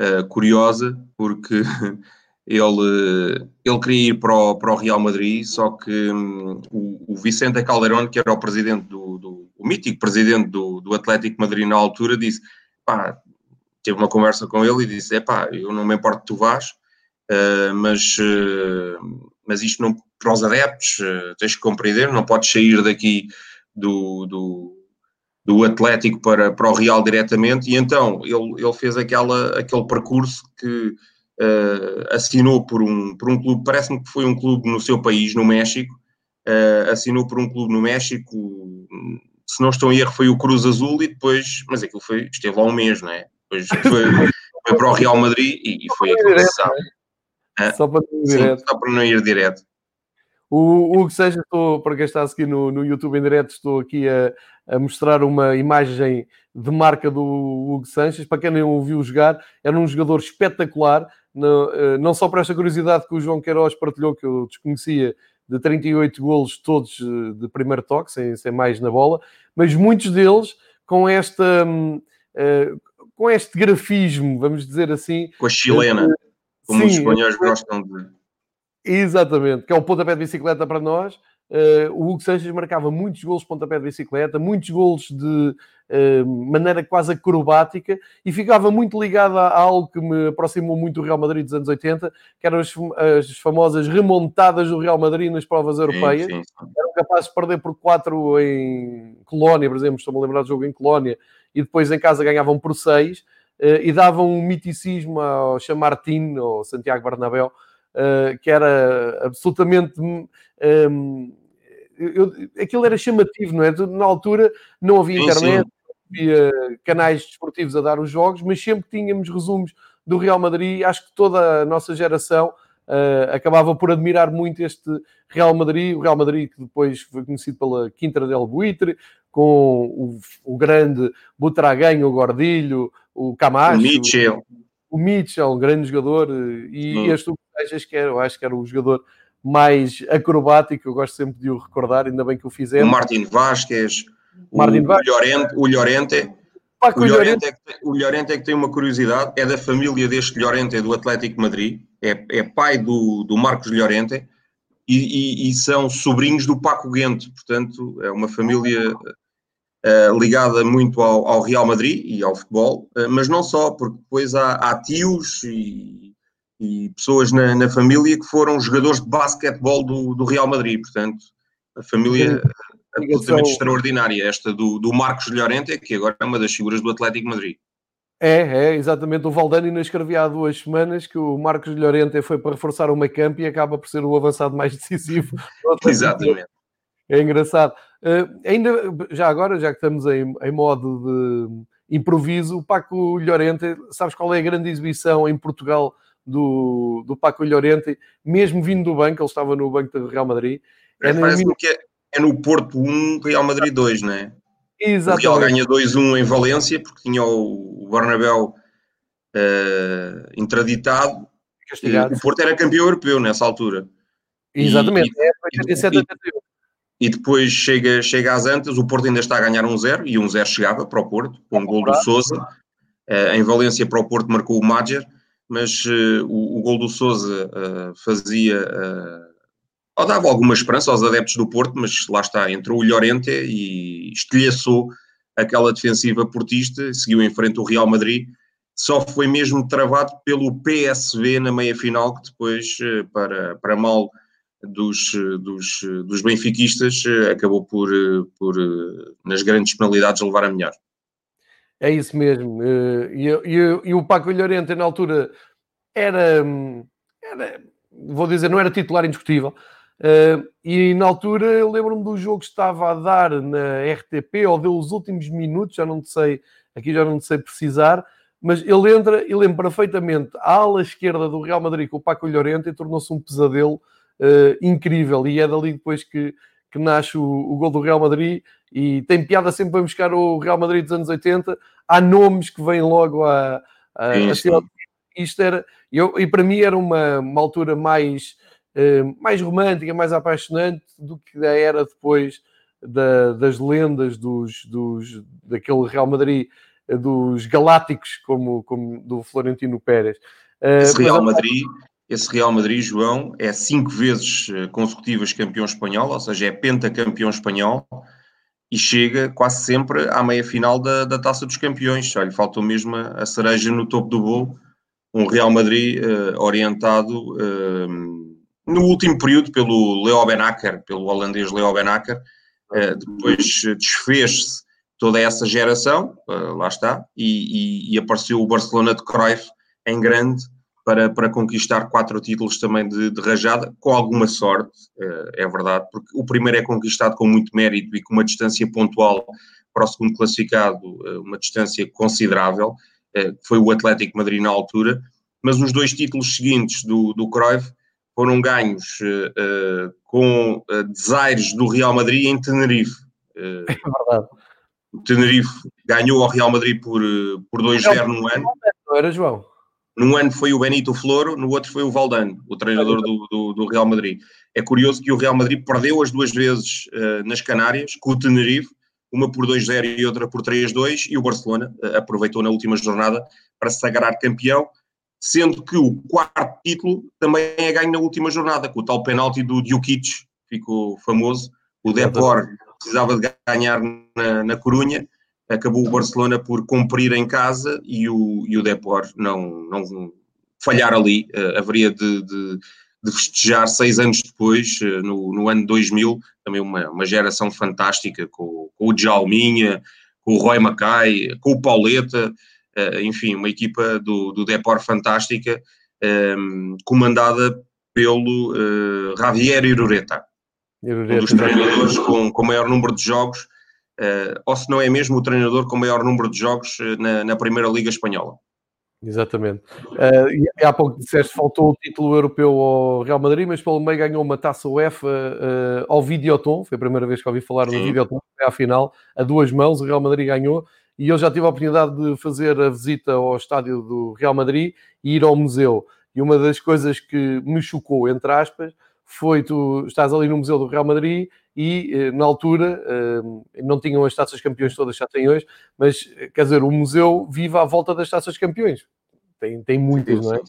uh, curiosa, porque [laughs] ele, ele queria ir para o, para o Real Madrid, só que um, o, o, Vicente Calderón, que era o presidente do, do o mítico presidente do, do Atlético Madrid na altura, disse, pá, teve uma conversa com ele e disse: é pá, eu não me importo que tu vás, uh, mas, uh, mas isto não, para os adeptos, uh, tens que compreender, não podes sair daqui do, do, do Atlético para, para o Real diretamente. E então ele, ele fez aquela, aquele percurso que assinou por um, por um clube, parece-me que foi um clube no seu país, no México. assinou por um clube no México, se não estou em erro, foi o Cruz Azul e depois, mas aquilo foi, esteve lá um mês, não é? Depois foi, foi para o Real Madrid e, e foi aquilo que se sabe. Só para não ir Sim, direto. Só para não ir direto. O Hugo Seja, estou, para quem está a seguir no, no YouTube em direto, estou aqui a, a, mostrar uma imagem de marca do Hugo Sanches. Para quem não o viu jogar, era um jogador espetacular, não, eh, não só por esta curiosidade que o João Queiroz partilhou, que eu desconhecia, de 38 golos todos eh, de primeiro toque, sem, sem mais na bola, mas muitos deles com esta, uh, com este grafismo, vamos dizer assim. Com a chilena, como sim, os espanhóis gostam de. Exatamente, que é o pontapé de bicicleta para nós. Uh, o Hugo Sanches marcava muitos golos de pontapé de bicicleta, muitos golos de uh, maneira quase acrobática e ficava muito ligado a, a, algo que me aproximou muito do Real Madrid dos anos 80, que eram as, as famosas remontadas do Real Madrid nas provas europeias. Sim, sim. Eram capazes de perder por 4 em Colónia, por exemplo, estou-me a lembrar do jogo em Colónia, e depois em casa ganhavam por 6 eh, e davam um miticismo ao Chamartin ou Santiago Bernabéu que era absolutamente um, eu, aquilo era chamativo, não é? Na altura não havia internet, sim. não havia canais desportivos a dar os jogos, mas sempre tínhamos resumos do Real Madrid. Acho que toda a nossa geração uh, acabava por admirar muito este Real Madrid, o Real Madrid que depois foi conhecido pela Quinta del Buitre, com o, o grande Butraguenho, o Gordilho, o Camacho, o Mitchell, o Mitchell, um grande jogador, e hum. este que era, eu acho que era o jogador mais acrobático, eu gosto sempre de o recordar, ainda bem que o fizemos. O Martin Vasquez, Martin o, Vasquez. Llorente, o Llorente, o Llorente, é que, o Llorente é que tem uma curiosidade, é da família deste Llorente do Atlético Madrid, é, é pai do, do Marcos Llorente, e, e, e, são sobrinhos do Paco Guente, portanto é uma família uh, ligada muito ao, ao, Real Madrid e ao futebol, uh, mas não só, porque depois há, há tios e, e pessoas na, na, família que foram jogadores de basquetebol do, do Real Madrid, portanto a família absolutamente extraordinária, esta do, do Marcos Llorente, que agora é uma das figuras do Atlético Madrid. É, é, exatamente. O Valdani ainda escrevia há duas semanas que o Marcos Llorente foi para reforçar o meio campo e acaba por ser o avançado mais [laughs] decisivo. exatamente. É engraçado. Uh, ainda, já agora, já que estamos em, em modo de improviso, o Paco Llorente, sabes qual é a grande exibição em Portugal do, do Paco Llorente, mesmo vindo do banco, ele estava no banco do Real Madrid. É, é, no... que é, é no Porto 1, Real Madrid 2, não é? Exatamente. O Real ganha 2-1 em Valência, porque tinha o Bernabéu uh, intraditado. Castigado. O Porto era campeão europeu nessa altura. Exatamente, e, é 87 88. e depois chega, chega às Antas, o Porto ainda está a ganhar um zero, e um zero chegava para o Porto, com um gol do Sousa. Uh, em Valência para o Porto marcou o Madger, mas uh, o, o gol do Sousa uh, fazia, ou dava alguma esperança aos adeptos do Porto, mas lá está, entrou o Llorente e estilhaçou aquela defensiva portista, seguiu em frente o Real Madrid, só foi mesmo travado pelo PSV na meia-final, que depois, para, para mal dos, dos, dos benfiquistas, acabou por, por, nas grandes penalidades, levar a melhor. É isso mesmo. E, e, e o Paco Llorente, na altura, era, era, vou dizer, não era titular indiscutível. e na altura, eu lembro-me do jogo que estava a dar na RTP, ou deu os últimos minutos, já não sei, aqui já não sei precisar, mas ele entra e lembra perfeitamente a ala esquerda do Real Madrid com o Paco Llorente e tornou-se um pesadelo uh, incrível. E é dali depois que, que nasce o, o gol do Real Madrid. E tem piada sempre para buscar o Real Madrid dos anos 80. Há nomes que vêm logo a. a, a isto era. Eu, e para mim era uma, uma altura mais, uh, mais romântica, mais apaixonante do que era depois da, das lendas dos, dos, daquele Real Madrid eh, dos galácticos como, como do Florentino Pérez. Esse Real Madrid esse Real Madrid, João, é cinco vezes eh, consecutivas campeão espanhol, ou seja, é pentacampeão espanhol e chega quase sempre à meia final da, da Taça dos Campeões. Só lhe faltou mesmo a cereja no topo do bolo. Um Real Madrid uh, orientado uh, no último período pelo Leo Benacer, pelo holandês Leo Benacer. Uh, depois desfez-se toda essa geração, lá está, e, e, e apareceu o Barcelona de Cruyff em grande para, para conquistar quatro títulos também de, de rajada, com alguma sorte, é, é verdade, porque o primeiro é conquistado com muito mérito e com uma distância pontual para o segundo classificado, eh, uma distância considerável, eh, que foi o Atlético Madrid na altura, mas os dois títulos seguintes do, do Cruyff foram ganhos uh, com desaires do Real Madrid em Tenerife. Uh, [laughs] é verdade. O Tenerife ganhou ao Real Madrid por, por 2-0 no ano. Era, João? Num ano foi o Benito Floro, no outro foi o Valdano, o treinador do, do, do, Real Madrid. É curioso que o Real Madrid perdeu as duas vezes uh, nas Canárias, com o Tenerife, uma por 2-0 e outra por 3-2, e o Barcelona uh, aproveitou na última jornada para se sagrar campeão, sendo que o quarto título também é ganho na última jornada, com o tal penalti do Djukic, ficou famoso. O Depor precisava de ganhar na, na Corunha, acabou o Barcelona por cumprir em casa e o, e o Depor não, não falhar ali. Uh, haveria de, de, de, festejar seis anos depois, uh, no, no ano 2000, também uma, uma geração fantástica com, com o Djalminha, com o Roy Mackay, com o Pauleta, uh, enfim, uma equipa do, do Depor fantástica, um, comandada pelo Javier Irureta, um dos treinadores com, com maior número de jogos uh, ou se não é mesmo o treinador com maior número de jogos uh, na, na, Primeira Liga Espanhola. Exatamente. Uh, e há pouco disseste faltou o título europeu ao Real Madrid, mas pelo meio ganhou uma taça UEFA uh, ao Videoton. Foi a primeira vez que ouvi falar no Videoton, foi à final, a duas mãos. O Real Madrid ganhou e eu já tive a oportunidade de fazer a visita ao estádio do Real Madrid e ir ao museu. E uma das coisas que me chocou, entre aspas, foi tu estás ali no Museu do Real Madrid e eh, na altura eh, não tinham as taças campeões todas, já têm hoje, mas quer dizer, o museu vive à volta das taças campeões. Tem, tem muitas, não é?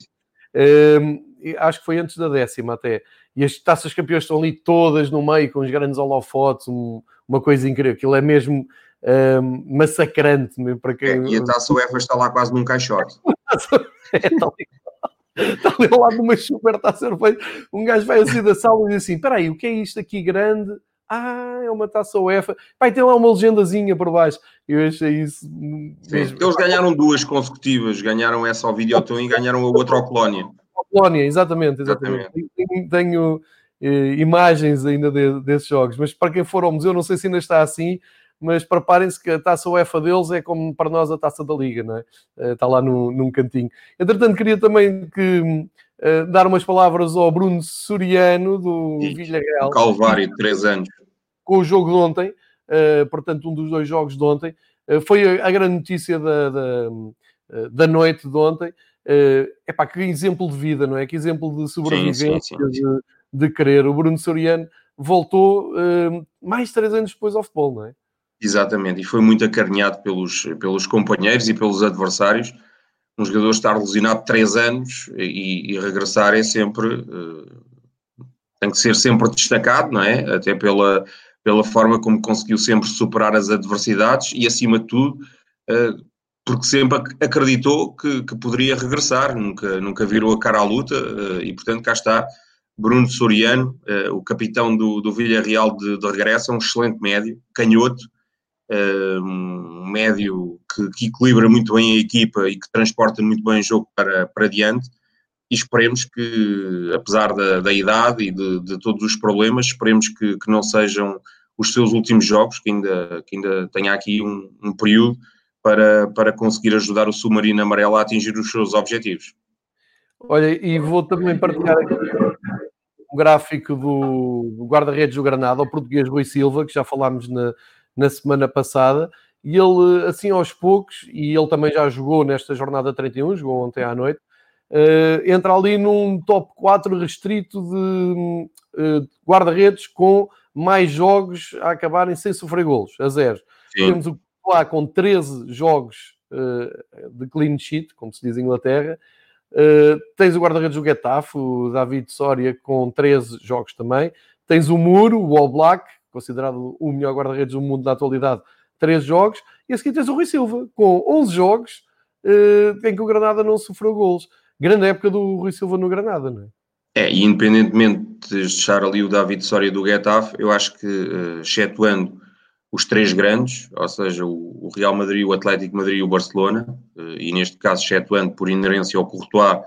Ehm, acho que foi antes da décima até. E as taças campeões estão ali todas no meio, com os grandes holofotes, uma coisa incrível. Aquilo é mesmo ehm, massacrante mesmo para quem. É, e a taça UEFA está lá quase num caixote. [laughs] é, tal está ali ao lado de uma super taça. Um gajo vai assim da sala e diz assim: espera aí, o que é isto aqui grande? Ah, é uma taça UEFA. Pai, tem lá uma legendazinha por baixo. Eu achei isso. Eles ganharam duas consecutivas. Ganharam essa ao Videoton e ganharam a outra ao Colónia. Ao Colónia, exatamente. exatamente. exatamente. Tenho, tenho eh, imagens ainda de, desses jogos. Mas para quem for ao museu, não sei se ainda está assim, mas preparem-se que a taça UEFA deles é como para nós a taça da Liga, não é? Eh, está lá no, num cantinho. Entretanto, queria também que, uh, dar umas palavras ao Bruno Soriano do e, Villarreal. Calvário, de 3 anos. Com o jogo de ontem, uh, portanto, um dos dois jogos de ontem. Uh, foi a, a, grande notícia da, da, da noite de ontem. É pá, que exemplo de vida, não é? Que exemplo de sobrevivência, sim, sim, sim. De, de querer. O Bruno Soriano voltou uh, mais três anos depois ao futebol, não é? Exatamente, e foi muito acarinhado pelos, pelos companheiros e pelos adversários. Um jogador estar lesionado três anos e, e regressar é sempre. Uh, tem que ser sempre destacado, não é? Até pela, pela forma como conseguiu sempre superar as adversidades e, acima de tudo, uh, porque sempre acreditou que, que, poderia regressar, nunca, nunca virou a cara à luta uh, e, portanto, cá está Bruno Soriano, o capitão do, do Villarreal de, de regresso, um excelente médio, canhoto, um médio que, que, equilibra muito bem a equipa e que transporta muito bem o jogo para, para diante. E esperemos que, apesar da, da idade e de, de, todos os problemas, esperemos que, que, não sejam os seus últimos jogos, que ainda, que ainda tenha aqui um, um período para, para conseguir ajudar o Submarino Amarelo a atingir os seus objetivos. Olha, e vou também partilhar aqui o gráfico do, do guarda-redes do Granada, o português Rui Silva, que já falámos na, na semana passada, e ele, assim aos poucos, e ele também já jogou nesta jornada 31, jogou ontem à noite, uh, entra ali num top 4 restrito de uh, guarda-redes com mais jogos a acabarem sem sofrer golos, a zero. Sim. Temos o lá com 13 jogos uh, de clean sheet, como se diz em Inglaterra. Uh, tens o guarda-redes do Getafe, o David Soria, com 13 jogos também. Tens o Muro, o All Black, considerado o melhor guarda-redes do mundo na atualidade, três jogos, e a seguir tens o Rui Silva, com 11 jogos, uh, em que o Granada não sofreu golos. Grande época do Rui Silva no Granada, não é? É, e independentemente de deixar ali o David Soria do Getafe, eu acho que, uh, excetuando os três grandes, ou seja, o, Real Madrid, o Atlético Madrid e o Barcelona, uh, e neste caso, excetuando por inerência ao Courtois,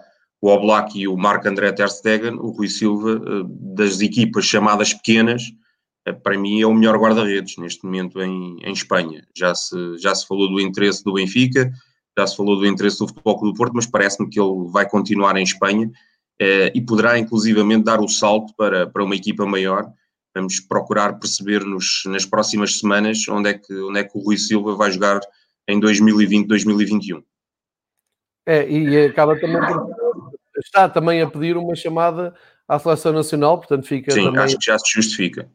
o Oblak e o Marc André Ter Stegen, o Rui Silva, das equipas chamadas pequenas, eh, para mim é o melhor guarda-redes neste momento em, em Espanha. Já se, já se falou do interesse do Benfica, já se falou do interesse do Futebol Clube do Porto, mas parece-me que ele vai continuar em Espanha eh, e poderá inclusivamente dar o salto para, para uma equipa maior. Vamos procurar perceber nos, nas próximas semanas onde é, que, onde é que o Rui Silva vai jogar em 2020, 2021. É, e acaba também está também a pedir uma chamada à seleção nacional, portanto fica Sim, também... acho que já se justifica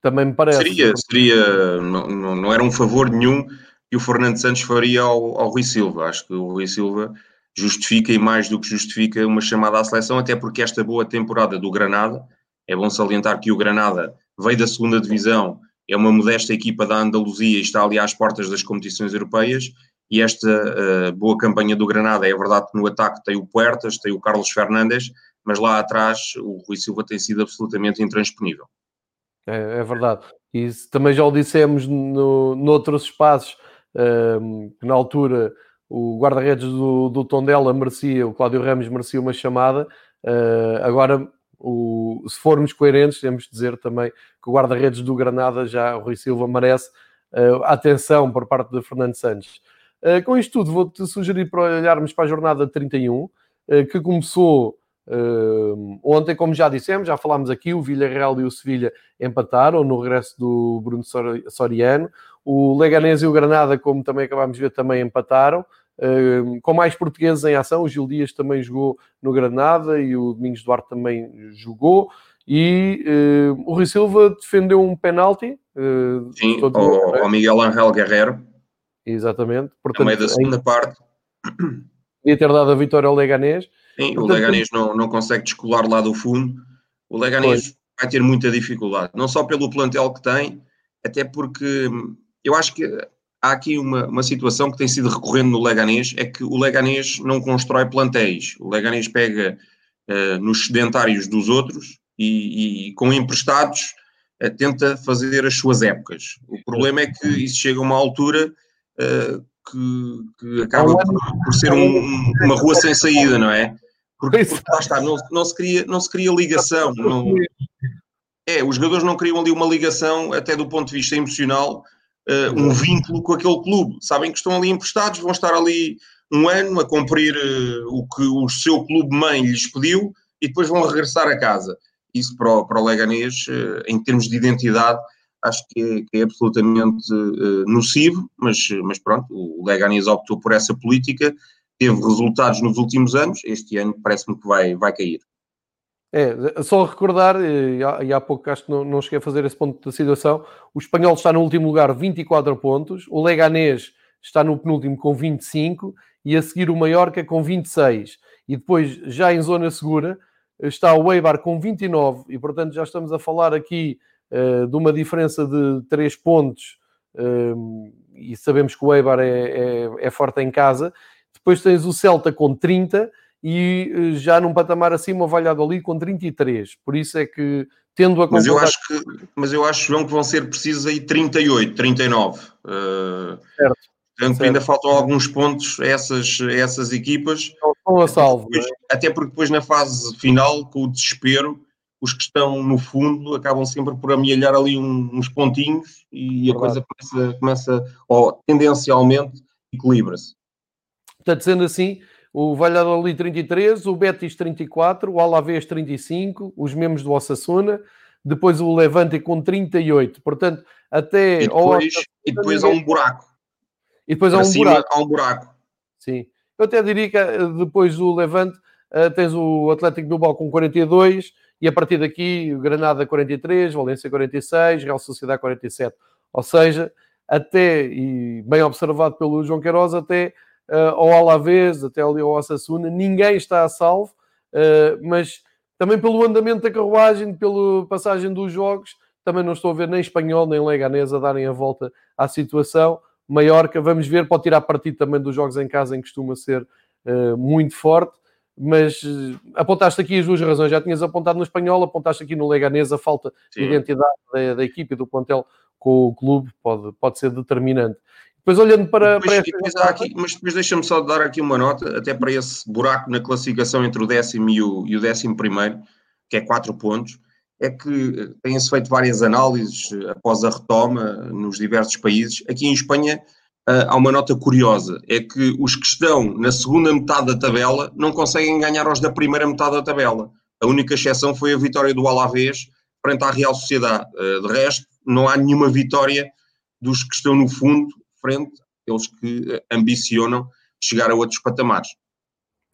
também me parece. Seria, seria não, não, não era um favor nenhum que o Fernando Santos faria ao, ao Rui Silva. Acho que o Rui Silva justifica e mais do que justifica uma chamada à seleção, até porque esta boa temporada do Granada, é bom salientar que o Granada veio da segunda divisão, é uma modesta equipa da Andaluzia e está ali às portas das competições europeias, e esta uh, boa campanha do Granada, é verdade que no ataque tem o Puertas, tem o Carlos Fernandes, mas lá atrás o Rui Silva tem sido absolutamente intransponível. É, é verdade. E também já o dissemos no, noutros espaços, um, que na altura o guarda-redes do, do Tondela merecia, o Cláudio Ramos merecia uma chamada. Uh, agora, o, se formos coerentes, temos de dizer também que o guarda-redes do Granada, já o Rui Silva, merece uh, atenção por parte de Fernando Santos. Uh, com isto tudo, vou-te sugerir para olharmos para a jornada 31, que começou Uh, ontem, como já dissemos, já falámos aqui, o Villarreal e o Sevilha empataram no regresso do Bruno Soriano. O Leganés e o Granada, como também acabámos de ver, também empataram. Uh, com mais portugueses em ação, o Gil Dias também jogou no Granada e o Domingos Duarte também jogou. E uh, o Rui Silva defendeu um penalti. Sim, ao, ao, Miguel Angel Guerrero. Exatamente. Portanto, no meio da segunda parte. Podia ter dado a vitória ao Leganés. Sim, o Leganés não, não consegue descolar lá do fundo. O Leganés vai ter muita dificuldade, não só pelo plantel que tem, até porque hum, eu acho que há aqui uma, uma situação que tem sido recorrente no Leganés, é que o Leganés não constrói plantéis. O Leganés pega uh, nos sedentários dos outros e, e com emprestados uh, tenta fazer as suas épocas. O problema é que isso chega a uma altura uh, que, que, acaba por, por ser um, uma rua sem saída, não é? Porque, porque lá está, não, não, se cria, não se cria ligação. Não, é, os jogadores não criam ali uma ligação, até do ponto de vista emocional, uh, um vínculo com aquele clube. Sabem que estão ali emprestados, vão estar ali um ano a cumprir uh, o que o seu clube-mãe lhes pediu e depois vão regressar a casa. Isso para o, para o Leganês, uh, em termos de identidade, acho que é, que é absolutamente nocivo, mas, mas pronto, o Leganês optou por essa política teve resultados nos últimos anos, este ano parece-me que vai, vai cair. É, só recordar, e há, e há pouco acho que não, não cheguei a fazer esse ponto da situação, o Espanhol está no último lugar 24 pontos, o Leganês está no penúltimo com 25 e a seguir o Mallorca com 26. E depois, já em zona segura, está o Eibar com 29 e, portanto, já estamos a falar aqui uh, de uma diferença de 3 pontos uh, e sabemos que o Eibar é, é, é, forte em casa. Depois tens o Celta com 30 e uh, já num patamar acima o Valladolid com 33. Por isso é que, tendo a mas eu acho que Mas eu acho, João, que vão ser precisos aí 38, 39. Uh, certo. Portanto, ainda faltam alguns pontos a essas, a essas equipas. Estão a salvo. Depois, é? Até porque depois na fase final, com o desespero, os que estão no fundo acabam sempre por amealhar ali um, uns pontinhos e a coisa começa, começa ou tendencialmente equilibra-se. Portanto, sendo assim, o Valladolid 33, o Betis 34, o Alavés 35, os membros do Osasuna, depois o Levante com 38. Portanto, até... E depois, e depois há um buraco. E depois há um, buraco. há um buraco. Sim. Eu até diria que eh, depois do Levante uh, tens o Atlético Bilbao com 42 e a partir daqui o Granada 43, Valência 46, Real Sociedade 47. Ou seja, até, e bem observado pelo João Queiroz, até uh, ao Alavés, até ali ao Osasuna, ninguém está a salvo, uh, mas também pelo andamento da carruagem, pela passagem dos jogos, também não estou a ver nem espanhol nem leganês a darem a volta à situação. Maiorca, vamos ver, pode tirar partido também dos jogos em casa em que costuma ser uh, muito forte, mas uh, apontaste aqui as duas razões, já tinhas apontado no espanhol, apontaste aqui no Leganês, a falta Sim. de identidade da, da equipe e do plantel com o clube pode, pode ser determinante. Depois olhando para, depois, para depois aqui, mas depois deixa-me só dar aqui uma nota, até para esse buraco na classificação entre o décimo e o, e o décimo primeiro, que é 4 pontos é que eh, têm-se feito várias análises eh, após a retoma nos diversos países. Aqui em Espanha eh, há uma nota curiosa, é que os que estão na segunda metade da tabela não conseguem ganhar aos da primeira metade da tabela. A única exceção foi a vitória do Alavés frente à Real Sociedade. De resto, não há nenhuma vitória dos que estão no fundo frente àqueles que ambicionam chegar a outros patamares.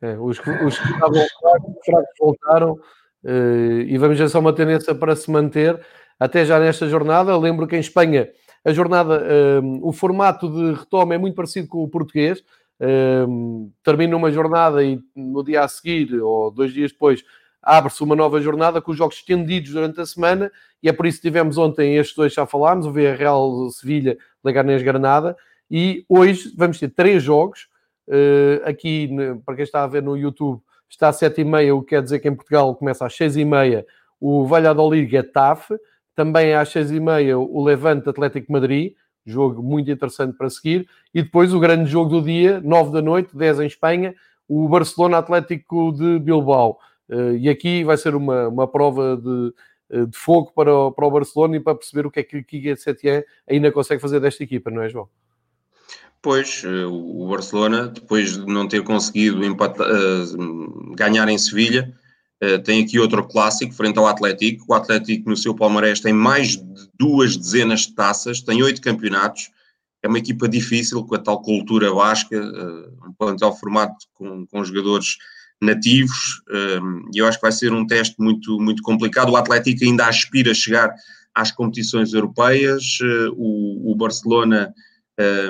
É, os, que, os que voltaram eh, e vamos ver é uma tendência para se manter até já nesta jornada. Lembro que em Espanha a jornada, ehm, o formato de retoma é muito parecido com o português. Ehm, termina uma jornada e no dia a seguir, ou dois dias depois, abre-se uma nova jornada com os jogos estendidos durante a semana e é por isso que tivemos ontem estes dois já falámos, o Villarreal Sevilha, Leganés Granada e hoje vamos ter três jogos eh, aqui para quem está a ver no YouTube está às 7h30, o que quer dizer que em Portugal começa às 6h30 o Valladolid Getafe, também às 6h30 o Levante Atlético Madrid, jogo muito interessante para seguir, e depois o grande jogo do dia, 9 da noite, 10 em Espanha, o Barcelona Atlético de Bilbao. Eh, e aqui vai ser uma, uma prova de, de fogo para o, para o Barcelona e para perceber o que é que o Kike Setien ainda consegue fazer desta equipa, não é, João? Pois, eh, o Barcelona, depois de não ter conseguido empatar, uh, ganhar em Sevilha, tem aqui outro clássico frente ao Atlético. O Atlético, no seu palmarés, tem mais de duas dezenas de taças, tem oito campeonatos. É uma equipa difícil, com a tal cultura basca, um plantel formado com, com jogadores nativos, e eu acho que vai ser um teste muito, muito complicado. O Atlético ainda aspira a chegar às competições europeias, o, o Barcelona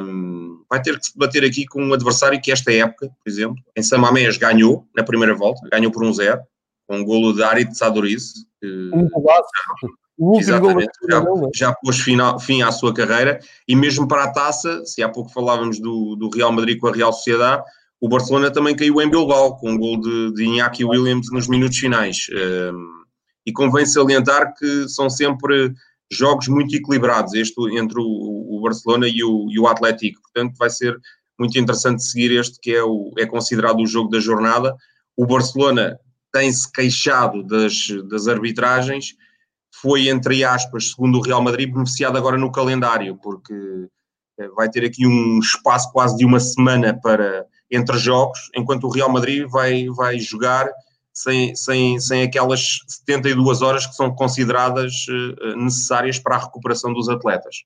um, vai ter que se debater aqui com um adversário que esta época, por exemplo, em Samamés ganhou na primeira volta, ganhou por um zero, com um golo de Arit Sadoriz. Um golaço. [laughs] O Exatamente, já, já pôs final, fim à sua carreira e mesmo para a taça, se há pouco falávamos do, do Real Madrid com a Real Sociedade, o Barcelona também caiu em Bilbao com um gol de, de Iñaki Williams nos minutos finais. Um, e convém salientar que são sempre jogos muito equilibrados este, entre o, o Barcelona e o, e o, Atlético. Portanto, vai ser muito interessante seguir este que é, o, é considerado o jogo da jornada. O Barcelona tem-se queixado das, das arbitragens, foi, entre aspas, segundo o Real Madrid, beneficiado agora no calendário, porque eh, vai ter aqui um espaço quase de uma semana para entre jogos, enquanto o Real Madrid vai, vai jogar sem, sem, sem aquelas 72 horas que são consideradas uh, necessárias para a recuperação dos atletas.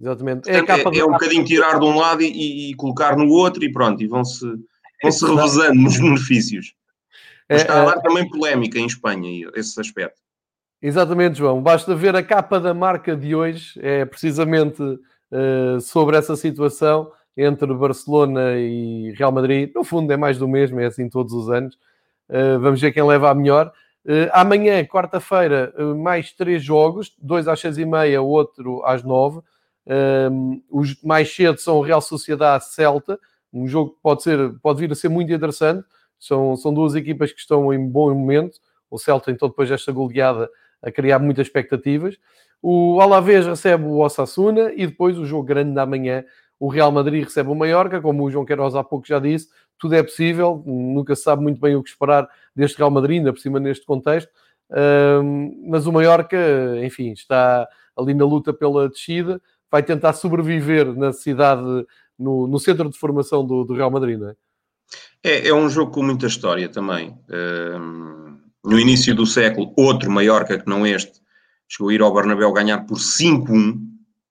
Exatamente. É, Portanto, é, é um bocadinho tirar de um lado e, e, colocar no outro e pronto, e vão-se vão -se revezando nos benefícios. Mas está a dar também polémica em Espanha, esse aspecto. Exatamente, João. Basta ver a capa da marca de hoje, é precisamente uh, sobre essa situação entre Barcelona e Real Madrid. No fundo, é mais do mesmo, é assim todos os anos. Uh, vamos ver quem leva a melhor. Uh, amanhã, quarta-feira, mais três jogos: dois às seis e meia, outro às nove. os mais cedo são Real Sociedade Celta, um jogo que pode, ser, pode vir a ser muito interessante. São, são duas equipas que estão em bom momento. O Celta, então, depois desta goleada, a criar muitas expectativas. O Alavés recebe o Osasuna e depois o jogo grande da manhã, o Real Madrid recebe o Mallorca, como o João Queiroz há pouco já disse, tudo é possível, nunca se sabe muito bem o que esperar deste Real Madrid, ainda por cima neste contexto, mas o Mallorca, enfim, está ali na luta pela descida, vai tentar sobreviver na cidade, no, no centro de formação do, do Real Madrid, não é? é? É, um jogo com muita história também. No início do século, outro Mallorca que não este, chegou a ir ao Bernabéu ganhar por 5-1,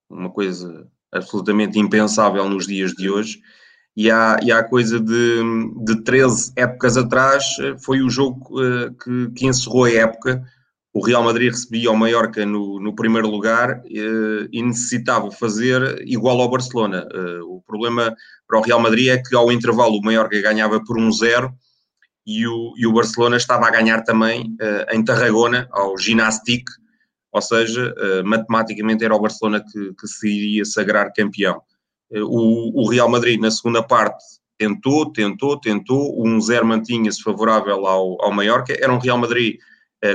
uma coisa absolutamente impensável nos dias de hoje. E há, e há coisa de, de 13 épocas atrás, foi o jogo uh, que, que, encerrou a época. O Real Madrid recebia o Mallorca no, no primeiro lugar uh, e necessitava fazer igual ao Barcelona. O problema para o Real Madrid é que ao intervalo o Mallorca ganhava por 1-0 e o, e o Barcelona estava a ganhar também em Tarragona, ao Ginástic, ou seja, uh, matematicamente era o Barcelona que, que se iria sagrar campeão. Uh, o, o, Real Madrid, na segunda parte, tentou, tentou, tentou, o 1-0 mantinha-se favorável ao, ao Mallorca, era um Real Madrid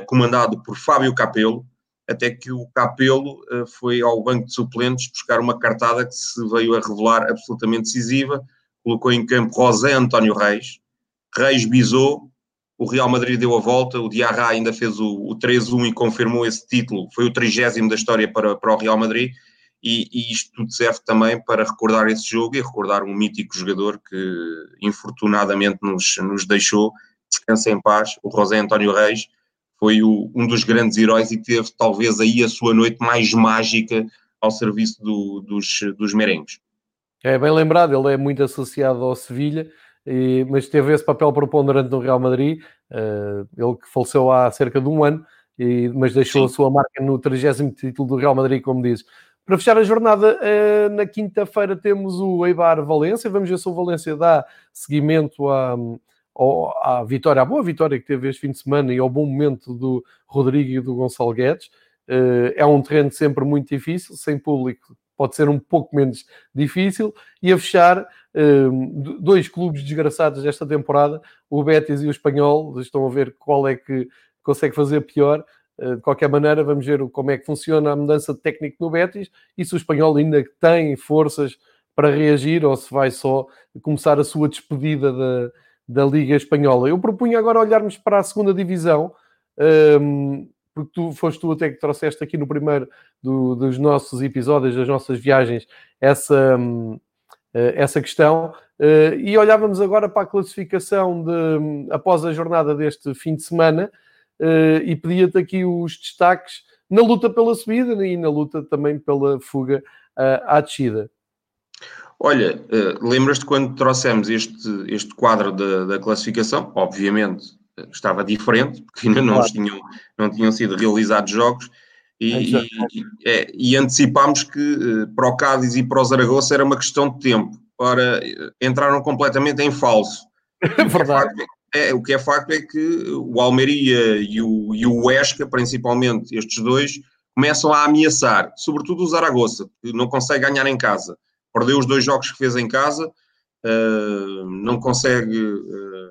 comandado por Fábio Capello, até que o Capello foi ao banco de suplentes buscar uma cartada que se veio a revelar absolutamente decisiva, colocou em campo José António Reis, Reis bisou, o Real Madrid deu a volta, o Diarra ainda fez o, o 3-1 e confirmou esse título, foi o trigésimo da história para, para o Real Madrid, e, e, isto tudo serve também para recordar esse jogo e recordar um mítico jogador que infortunadamente nos, nos deixou, descansa em paz, o José António Reis, foi o, um dos grandes heróis e teve talvez aí a sua noite mais mágica ao serviço do, dos, dos merengues. É bem lembrado, ele é muito associado ao Sevilha, e, mas teve esse papel preponderante no Real Madrid, uh, ele que faleceu há cerca de um ano, e, mas deixou Sim. a sua marca no 30 título do Real Madrid, como dizes. Para fechar a jornada, uh, na quinta-feira temos o Eibar Valência, vamos ver se o Valência dá seguimento à, à vitória, à boa vitória que teve este fim de semana e ao bom momento do Rodrigo e do Gonçalo Guedes. Uh, é um terreno sempre muito difícil, sem público pode ser um pouco menos difícil. E a fechar, dois clubes desgraçados desta temporada, o Betis e o Espanhol, estão a ver qual é que consegue fazer pior. Uh, de qualquer maneira, vamos ver como é que funciona a mudança de técnico no Betis e se o Espanhol ainda tem forças para reagir ou se vai só começar a sua despedida da, da Liga Espanhola. Eu propunha agora olharmos para a segunda divisão. Porque tu foste tu até que trouxeste aqui no primeiro do, dos nossos episódios, das nossas viagens, essa, essa questão. Eh, e olhávamos agora para a classificação de, após a jornada deste fim de semana eh, e pedia-te aqui os destaques na luta pela subida e na luta também pela fuga à descida. Olha, lembras-te quando trouxemos este, este quadro da, da classificação? Obviamente, estava diferente, porque ainda não, claro. tinham, não tinham sido realizados jogos, e, e, é, e antecipámos que uh, para o Cádiz e para o Zaragoza era uma questão de tempo. Ora, entraram completamente em falso. [laughs] É verdade. É, o que é facto é que o Almeria e o, e o Huesca, principalmente estes dois, começam a ameaçar, sobretudo o Zaragoza, que não consegue ganhar em casa. Perdeu os dois jogos que fez em casa, uh, não consegue uh,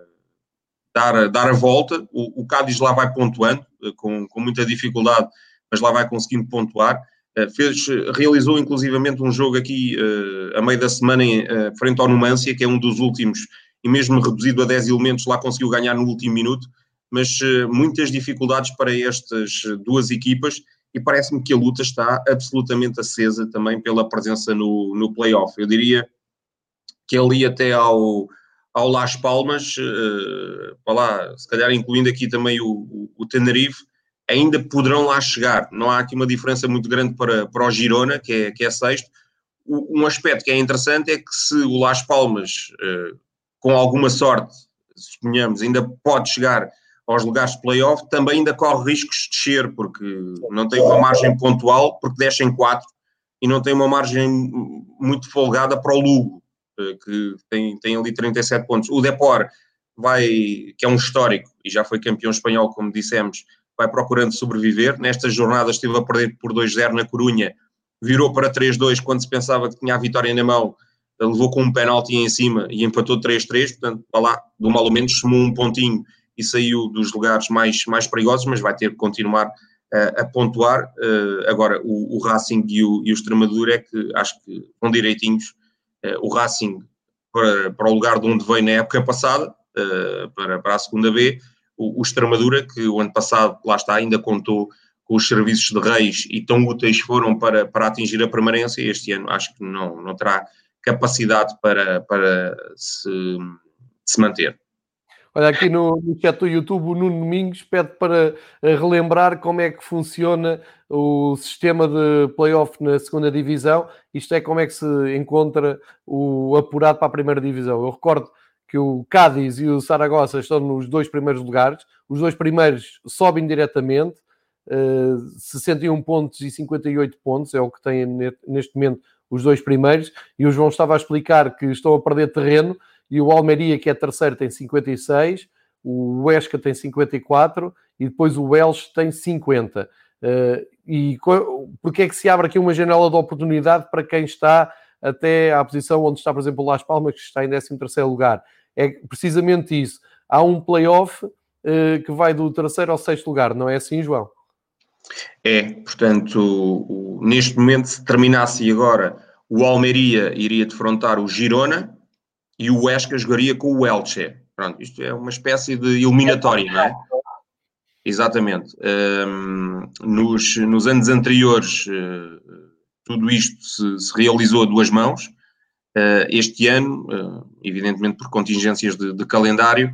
dar, dar a volta. O, o Cádiz lá vai pontuando, eh, com, com muita dificuldade, mas lá vai conseguindo pontuar. Uh, fez, realizou inclusivamente um jogo aqui uh, a meio da semana em, uh, frente ao Numância, que é um dos últimos, e mesmo reduzido a 10 elementos, lá conseguiu ganhar no último minuto, mas muitas dificuldades para estas duas equipas e parece-me que a luta está absolutamente acesa também pela presença no, no play-off. Eu diria que ali até ao, ao Las Palmas, uh, lá, se calhar incluindo aqui também o, o, o, Tenerife, ainda poderão lá chegar. Não há aqui uma diferença muito grande para, para o Girona, que é, que é sexto. O, um aspecto que é interessante é que se o Las Palmas, uh, com alguma sorte, suponhamos, ainda pode chegar aos lugares de playoff, também ainda corre riscos de descer, porque não tem uma margem pontual, porque desce em 4 e não tem uma margem muito folgada para o Lugo, eh, que tem, tem ali 37 pontos. O Depor vai, que é um histórico e já foi campeão espanhol, como dissemos, vai procurando sobreviver. Nestas jornadas esteve a perder por 2-0 na Corunha, virou para 3-2 quando se pensava que tinha a vitória na mão, levou com um penalti em cima e empatou 3-3, portanto, para lá, do mal ou menos, somou um pontinho e saiu dos lugares mais, mais perigosos, mas vai ter que continuar a, a pontuar. Uh, agora, o, o Racing e o, e o Extremadura é que acho que vão direitinhos. Uh, o Racing para, para o lugar de onde veio na época passada, uh, para, para a segunda B, o, o Extremadura, que o ano passado, lá está, ainda contou com os serviços de reis e tão úteis foram para, para atingir a permanência, este ano acho que não, não terá capacidade para, para se, se manter. Olha, aqui no, no chat do YouTube, o Nuno Domingos pede para relembrar como é que funciona o sistema de playoff na segunda divisão. Isto é como é que se encontra o apurado para a primeira divisão. Eu recordo que o Cádiz e o Saragossa estão nos dois primeiros lugares. Os dois primeiros sobem diretamente. Uh, eh, 61 pontos e 58 pontos é o que têm neste momento os dois primeiros. E o João estava a explicar que estão a perder terreno e o Almeria, que é terceiro, tem 56, o Huesca tem 54 e depois o Welsh tem 50. Uh, eh, e porque é que se abre aqui uma janela de oportunidade para quem está até à posição onde está, por exemplo, o Las Palmas, que está em 13 lugar? É precisamente isso. Há um playoff uh, que vai do terceiro ao sexto lugar, não é assim, João? É, portanto, neste momento, se terminasse agora, o Almeria iria defrontar o Girona, e o Huesca jogaria com o Elche. Pronto, isto é uma espécie de eliminatória, não é? Exatamente. Um, nos, nos anos anteriores, uh, tudo isto se, se, realizou a duas mãos. Uh, este ano, uh, evidentemente por contingências de, de calendário,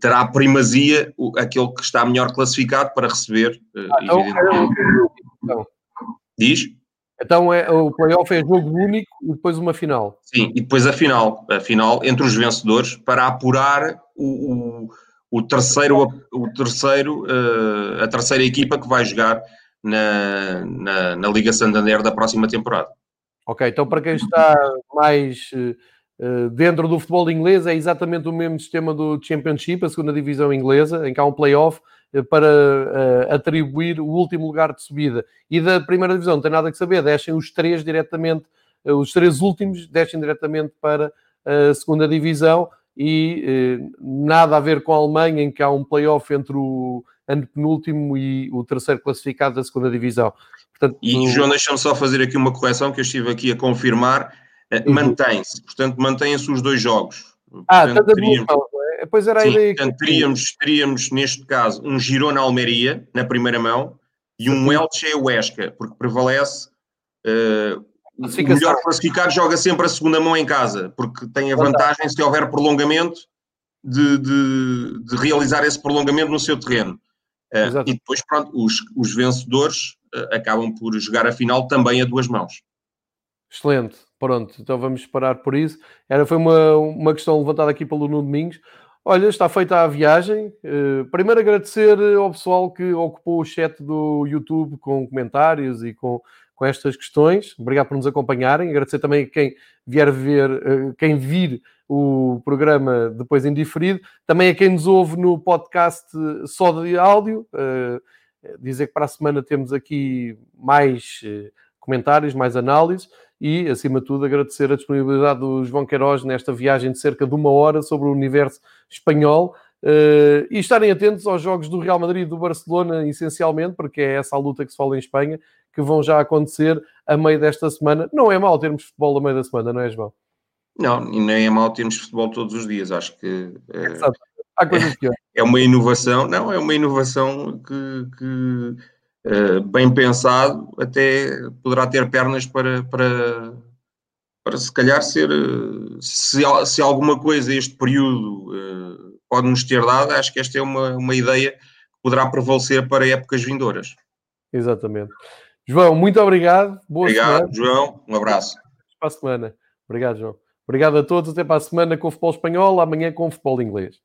terá a primazia o, aquele que está melhor classificado para receber, ah, então, evidentemente. Então. Diz? Então é, o playoff é jogo único e depois uma final. Sim, e depois a final, a final entre os vencedores para apurar o, o, o terceiro, o terceiro uh, a terceira equipa que vai jogar na, na, na, Liga Santander da próxima temporada. Ok, então para quem está mais uh, dentro do futebol inglês é exatamente o mesmo sistema do Championship, a segunda divisão inglesa, em que há um playoff eh, para atribuir o último lugar de subida. E da primeira divisão não tem nada que saber, descem os três diretamente, os três últimos descem diretamente para a segunda divisão e nada a ver com a Alemanha, em que há um playoff entre o antepenúltimo e o terceiro classificado da segunda divisão. Portanto, e no... João, deixa-me só fazer aqui uma correção que eu estive aqui a confirmar. Uhum. Mantém-se, portanto, mantêm-se os dois jogos. Ah, portanto, teríamos, é, pois era a Sim, ideia portanto, que... teríamos, teríamos, neste caso, um Girona Almeria na primeira mão e um Elche Huesca, porque prevalece uh, o melhor classificado joga sempre a segunda mão em casa, porque tem a vantagem, se houver prolongamento, de, de, de realizar esse prolongamento no seu terreno. Uh, e depois, pronto, os, os vencedores uh, acabam por jogar a final também a duas mãos. Excelente, pronto, então vamos parar por isso. Era, foi uma, uma questão levantada aqui pelo Nuno Domingos. Olha, está feita a viagem. Uh, primeiro agradecer ao pessoal que ocupou o chat do YouTube com comentários e com, com estas questões. Obrigado por nos acompanharem. Agradecer também a quem vier ver, quem vir o programa depois em diferido. Também a quem nos ouve no podcast só de áudio. Uh, dizer que para a semana temos aqui mais comentários, mais análises e, acima de tudo, agradecer a disponibilidade do João Queiroz nesta viagem de cerca de uma hora sobre o universo espanhol. Uh, e estarem atentos aos jogos do Real Madrid e do Barcelona, essencialmente, porque é essa a luta que se fala em Espanha, que vão já acontecer a meio desta semana. Não é mal termos futebol a meio da semana, não é, João? Não, e nem é mal termos futebol todos os dias. Acho que Há coisas pior. [laughs] é uma inovação. Não, é uma inovação que, que uh, bem pensado, até poderá ter pernas para, para, para se calhar ser, se, se alguma coisa este período uh, pode nos ter dado, acho que esta é uma, uma ideia que poderá prevalecer para épocas vindouras. Exatamente. João, muito obrigado. Boa obrigado, semana. João. Um abraço. Para a semana. Obrigado, João. Obrigado a todos. Até para a semana com o futebol espanhol, amanhã com o futebol inglês.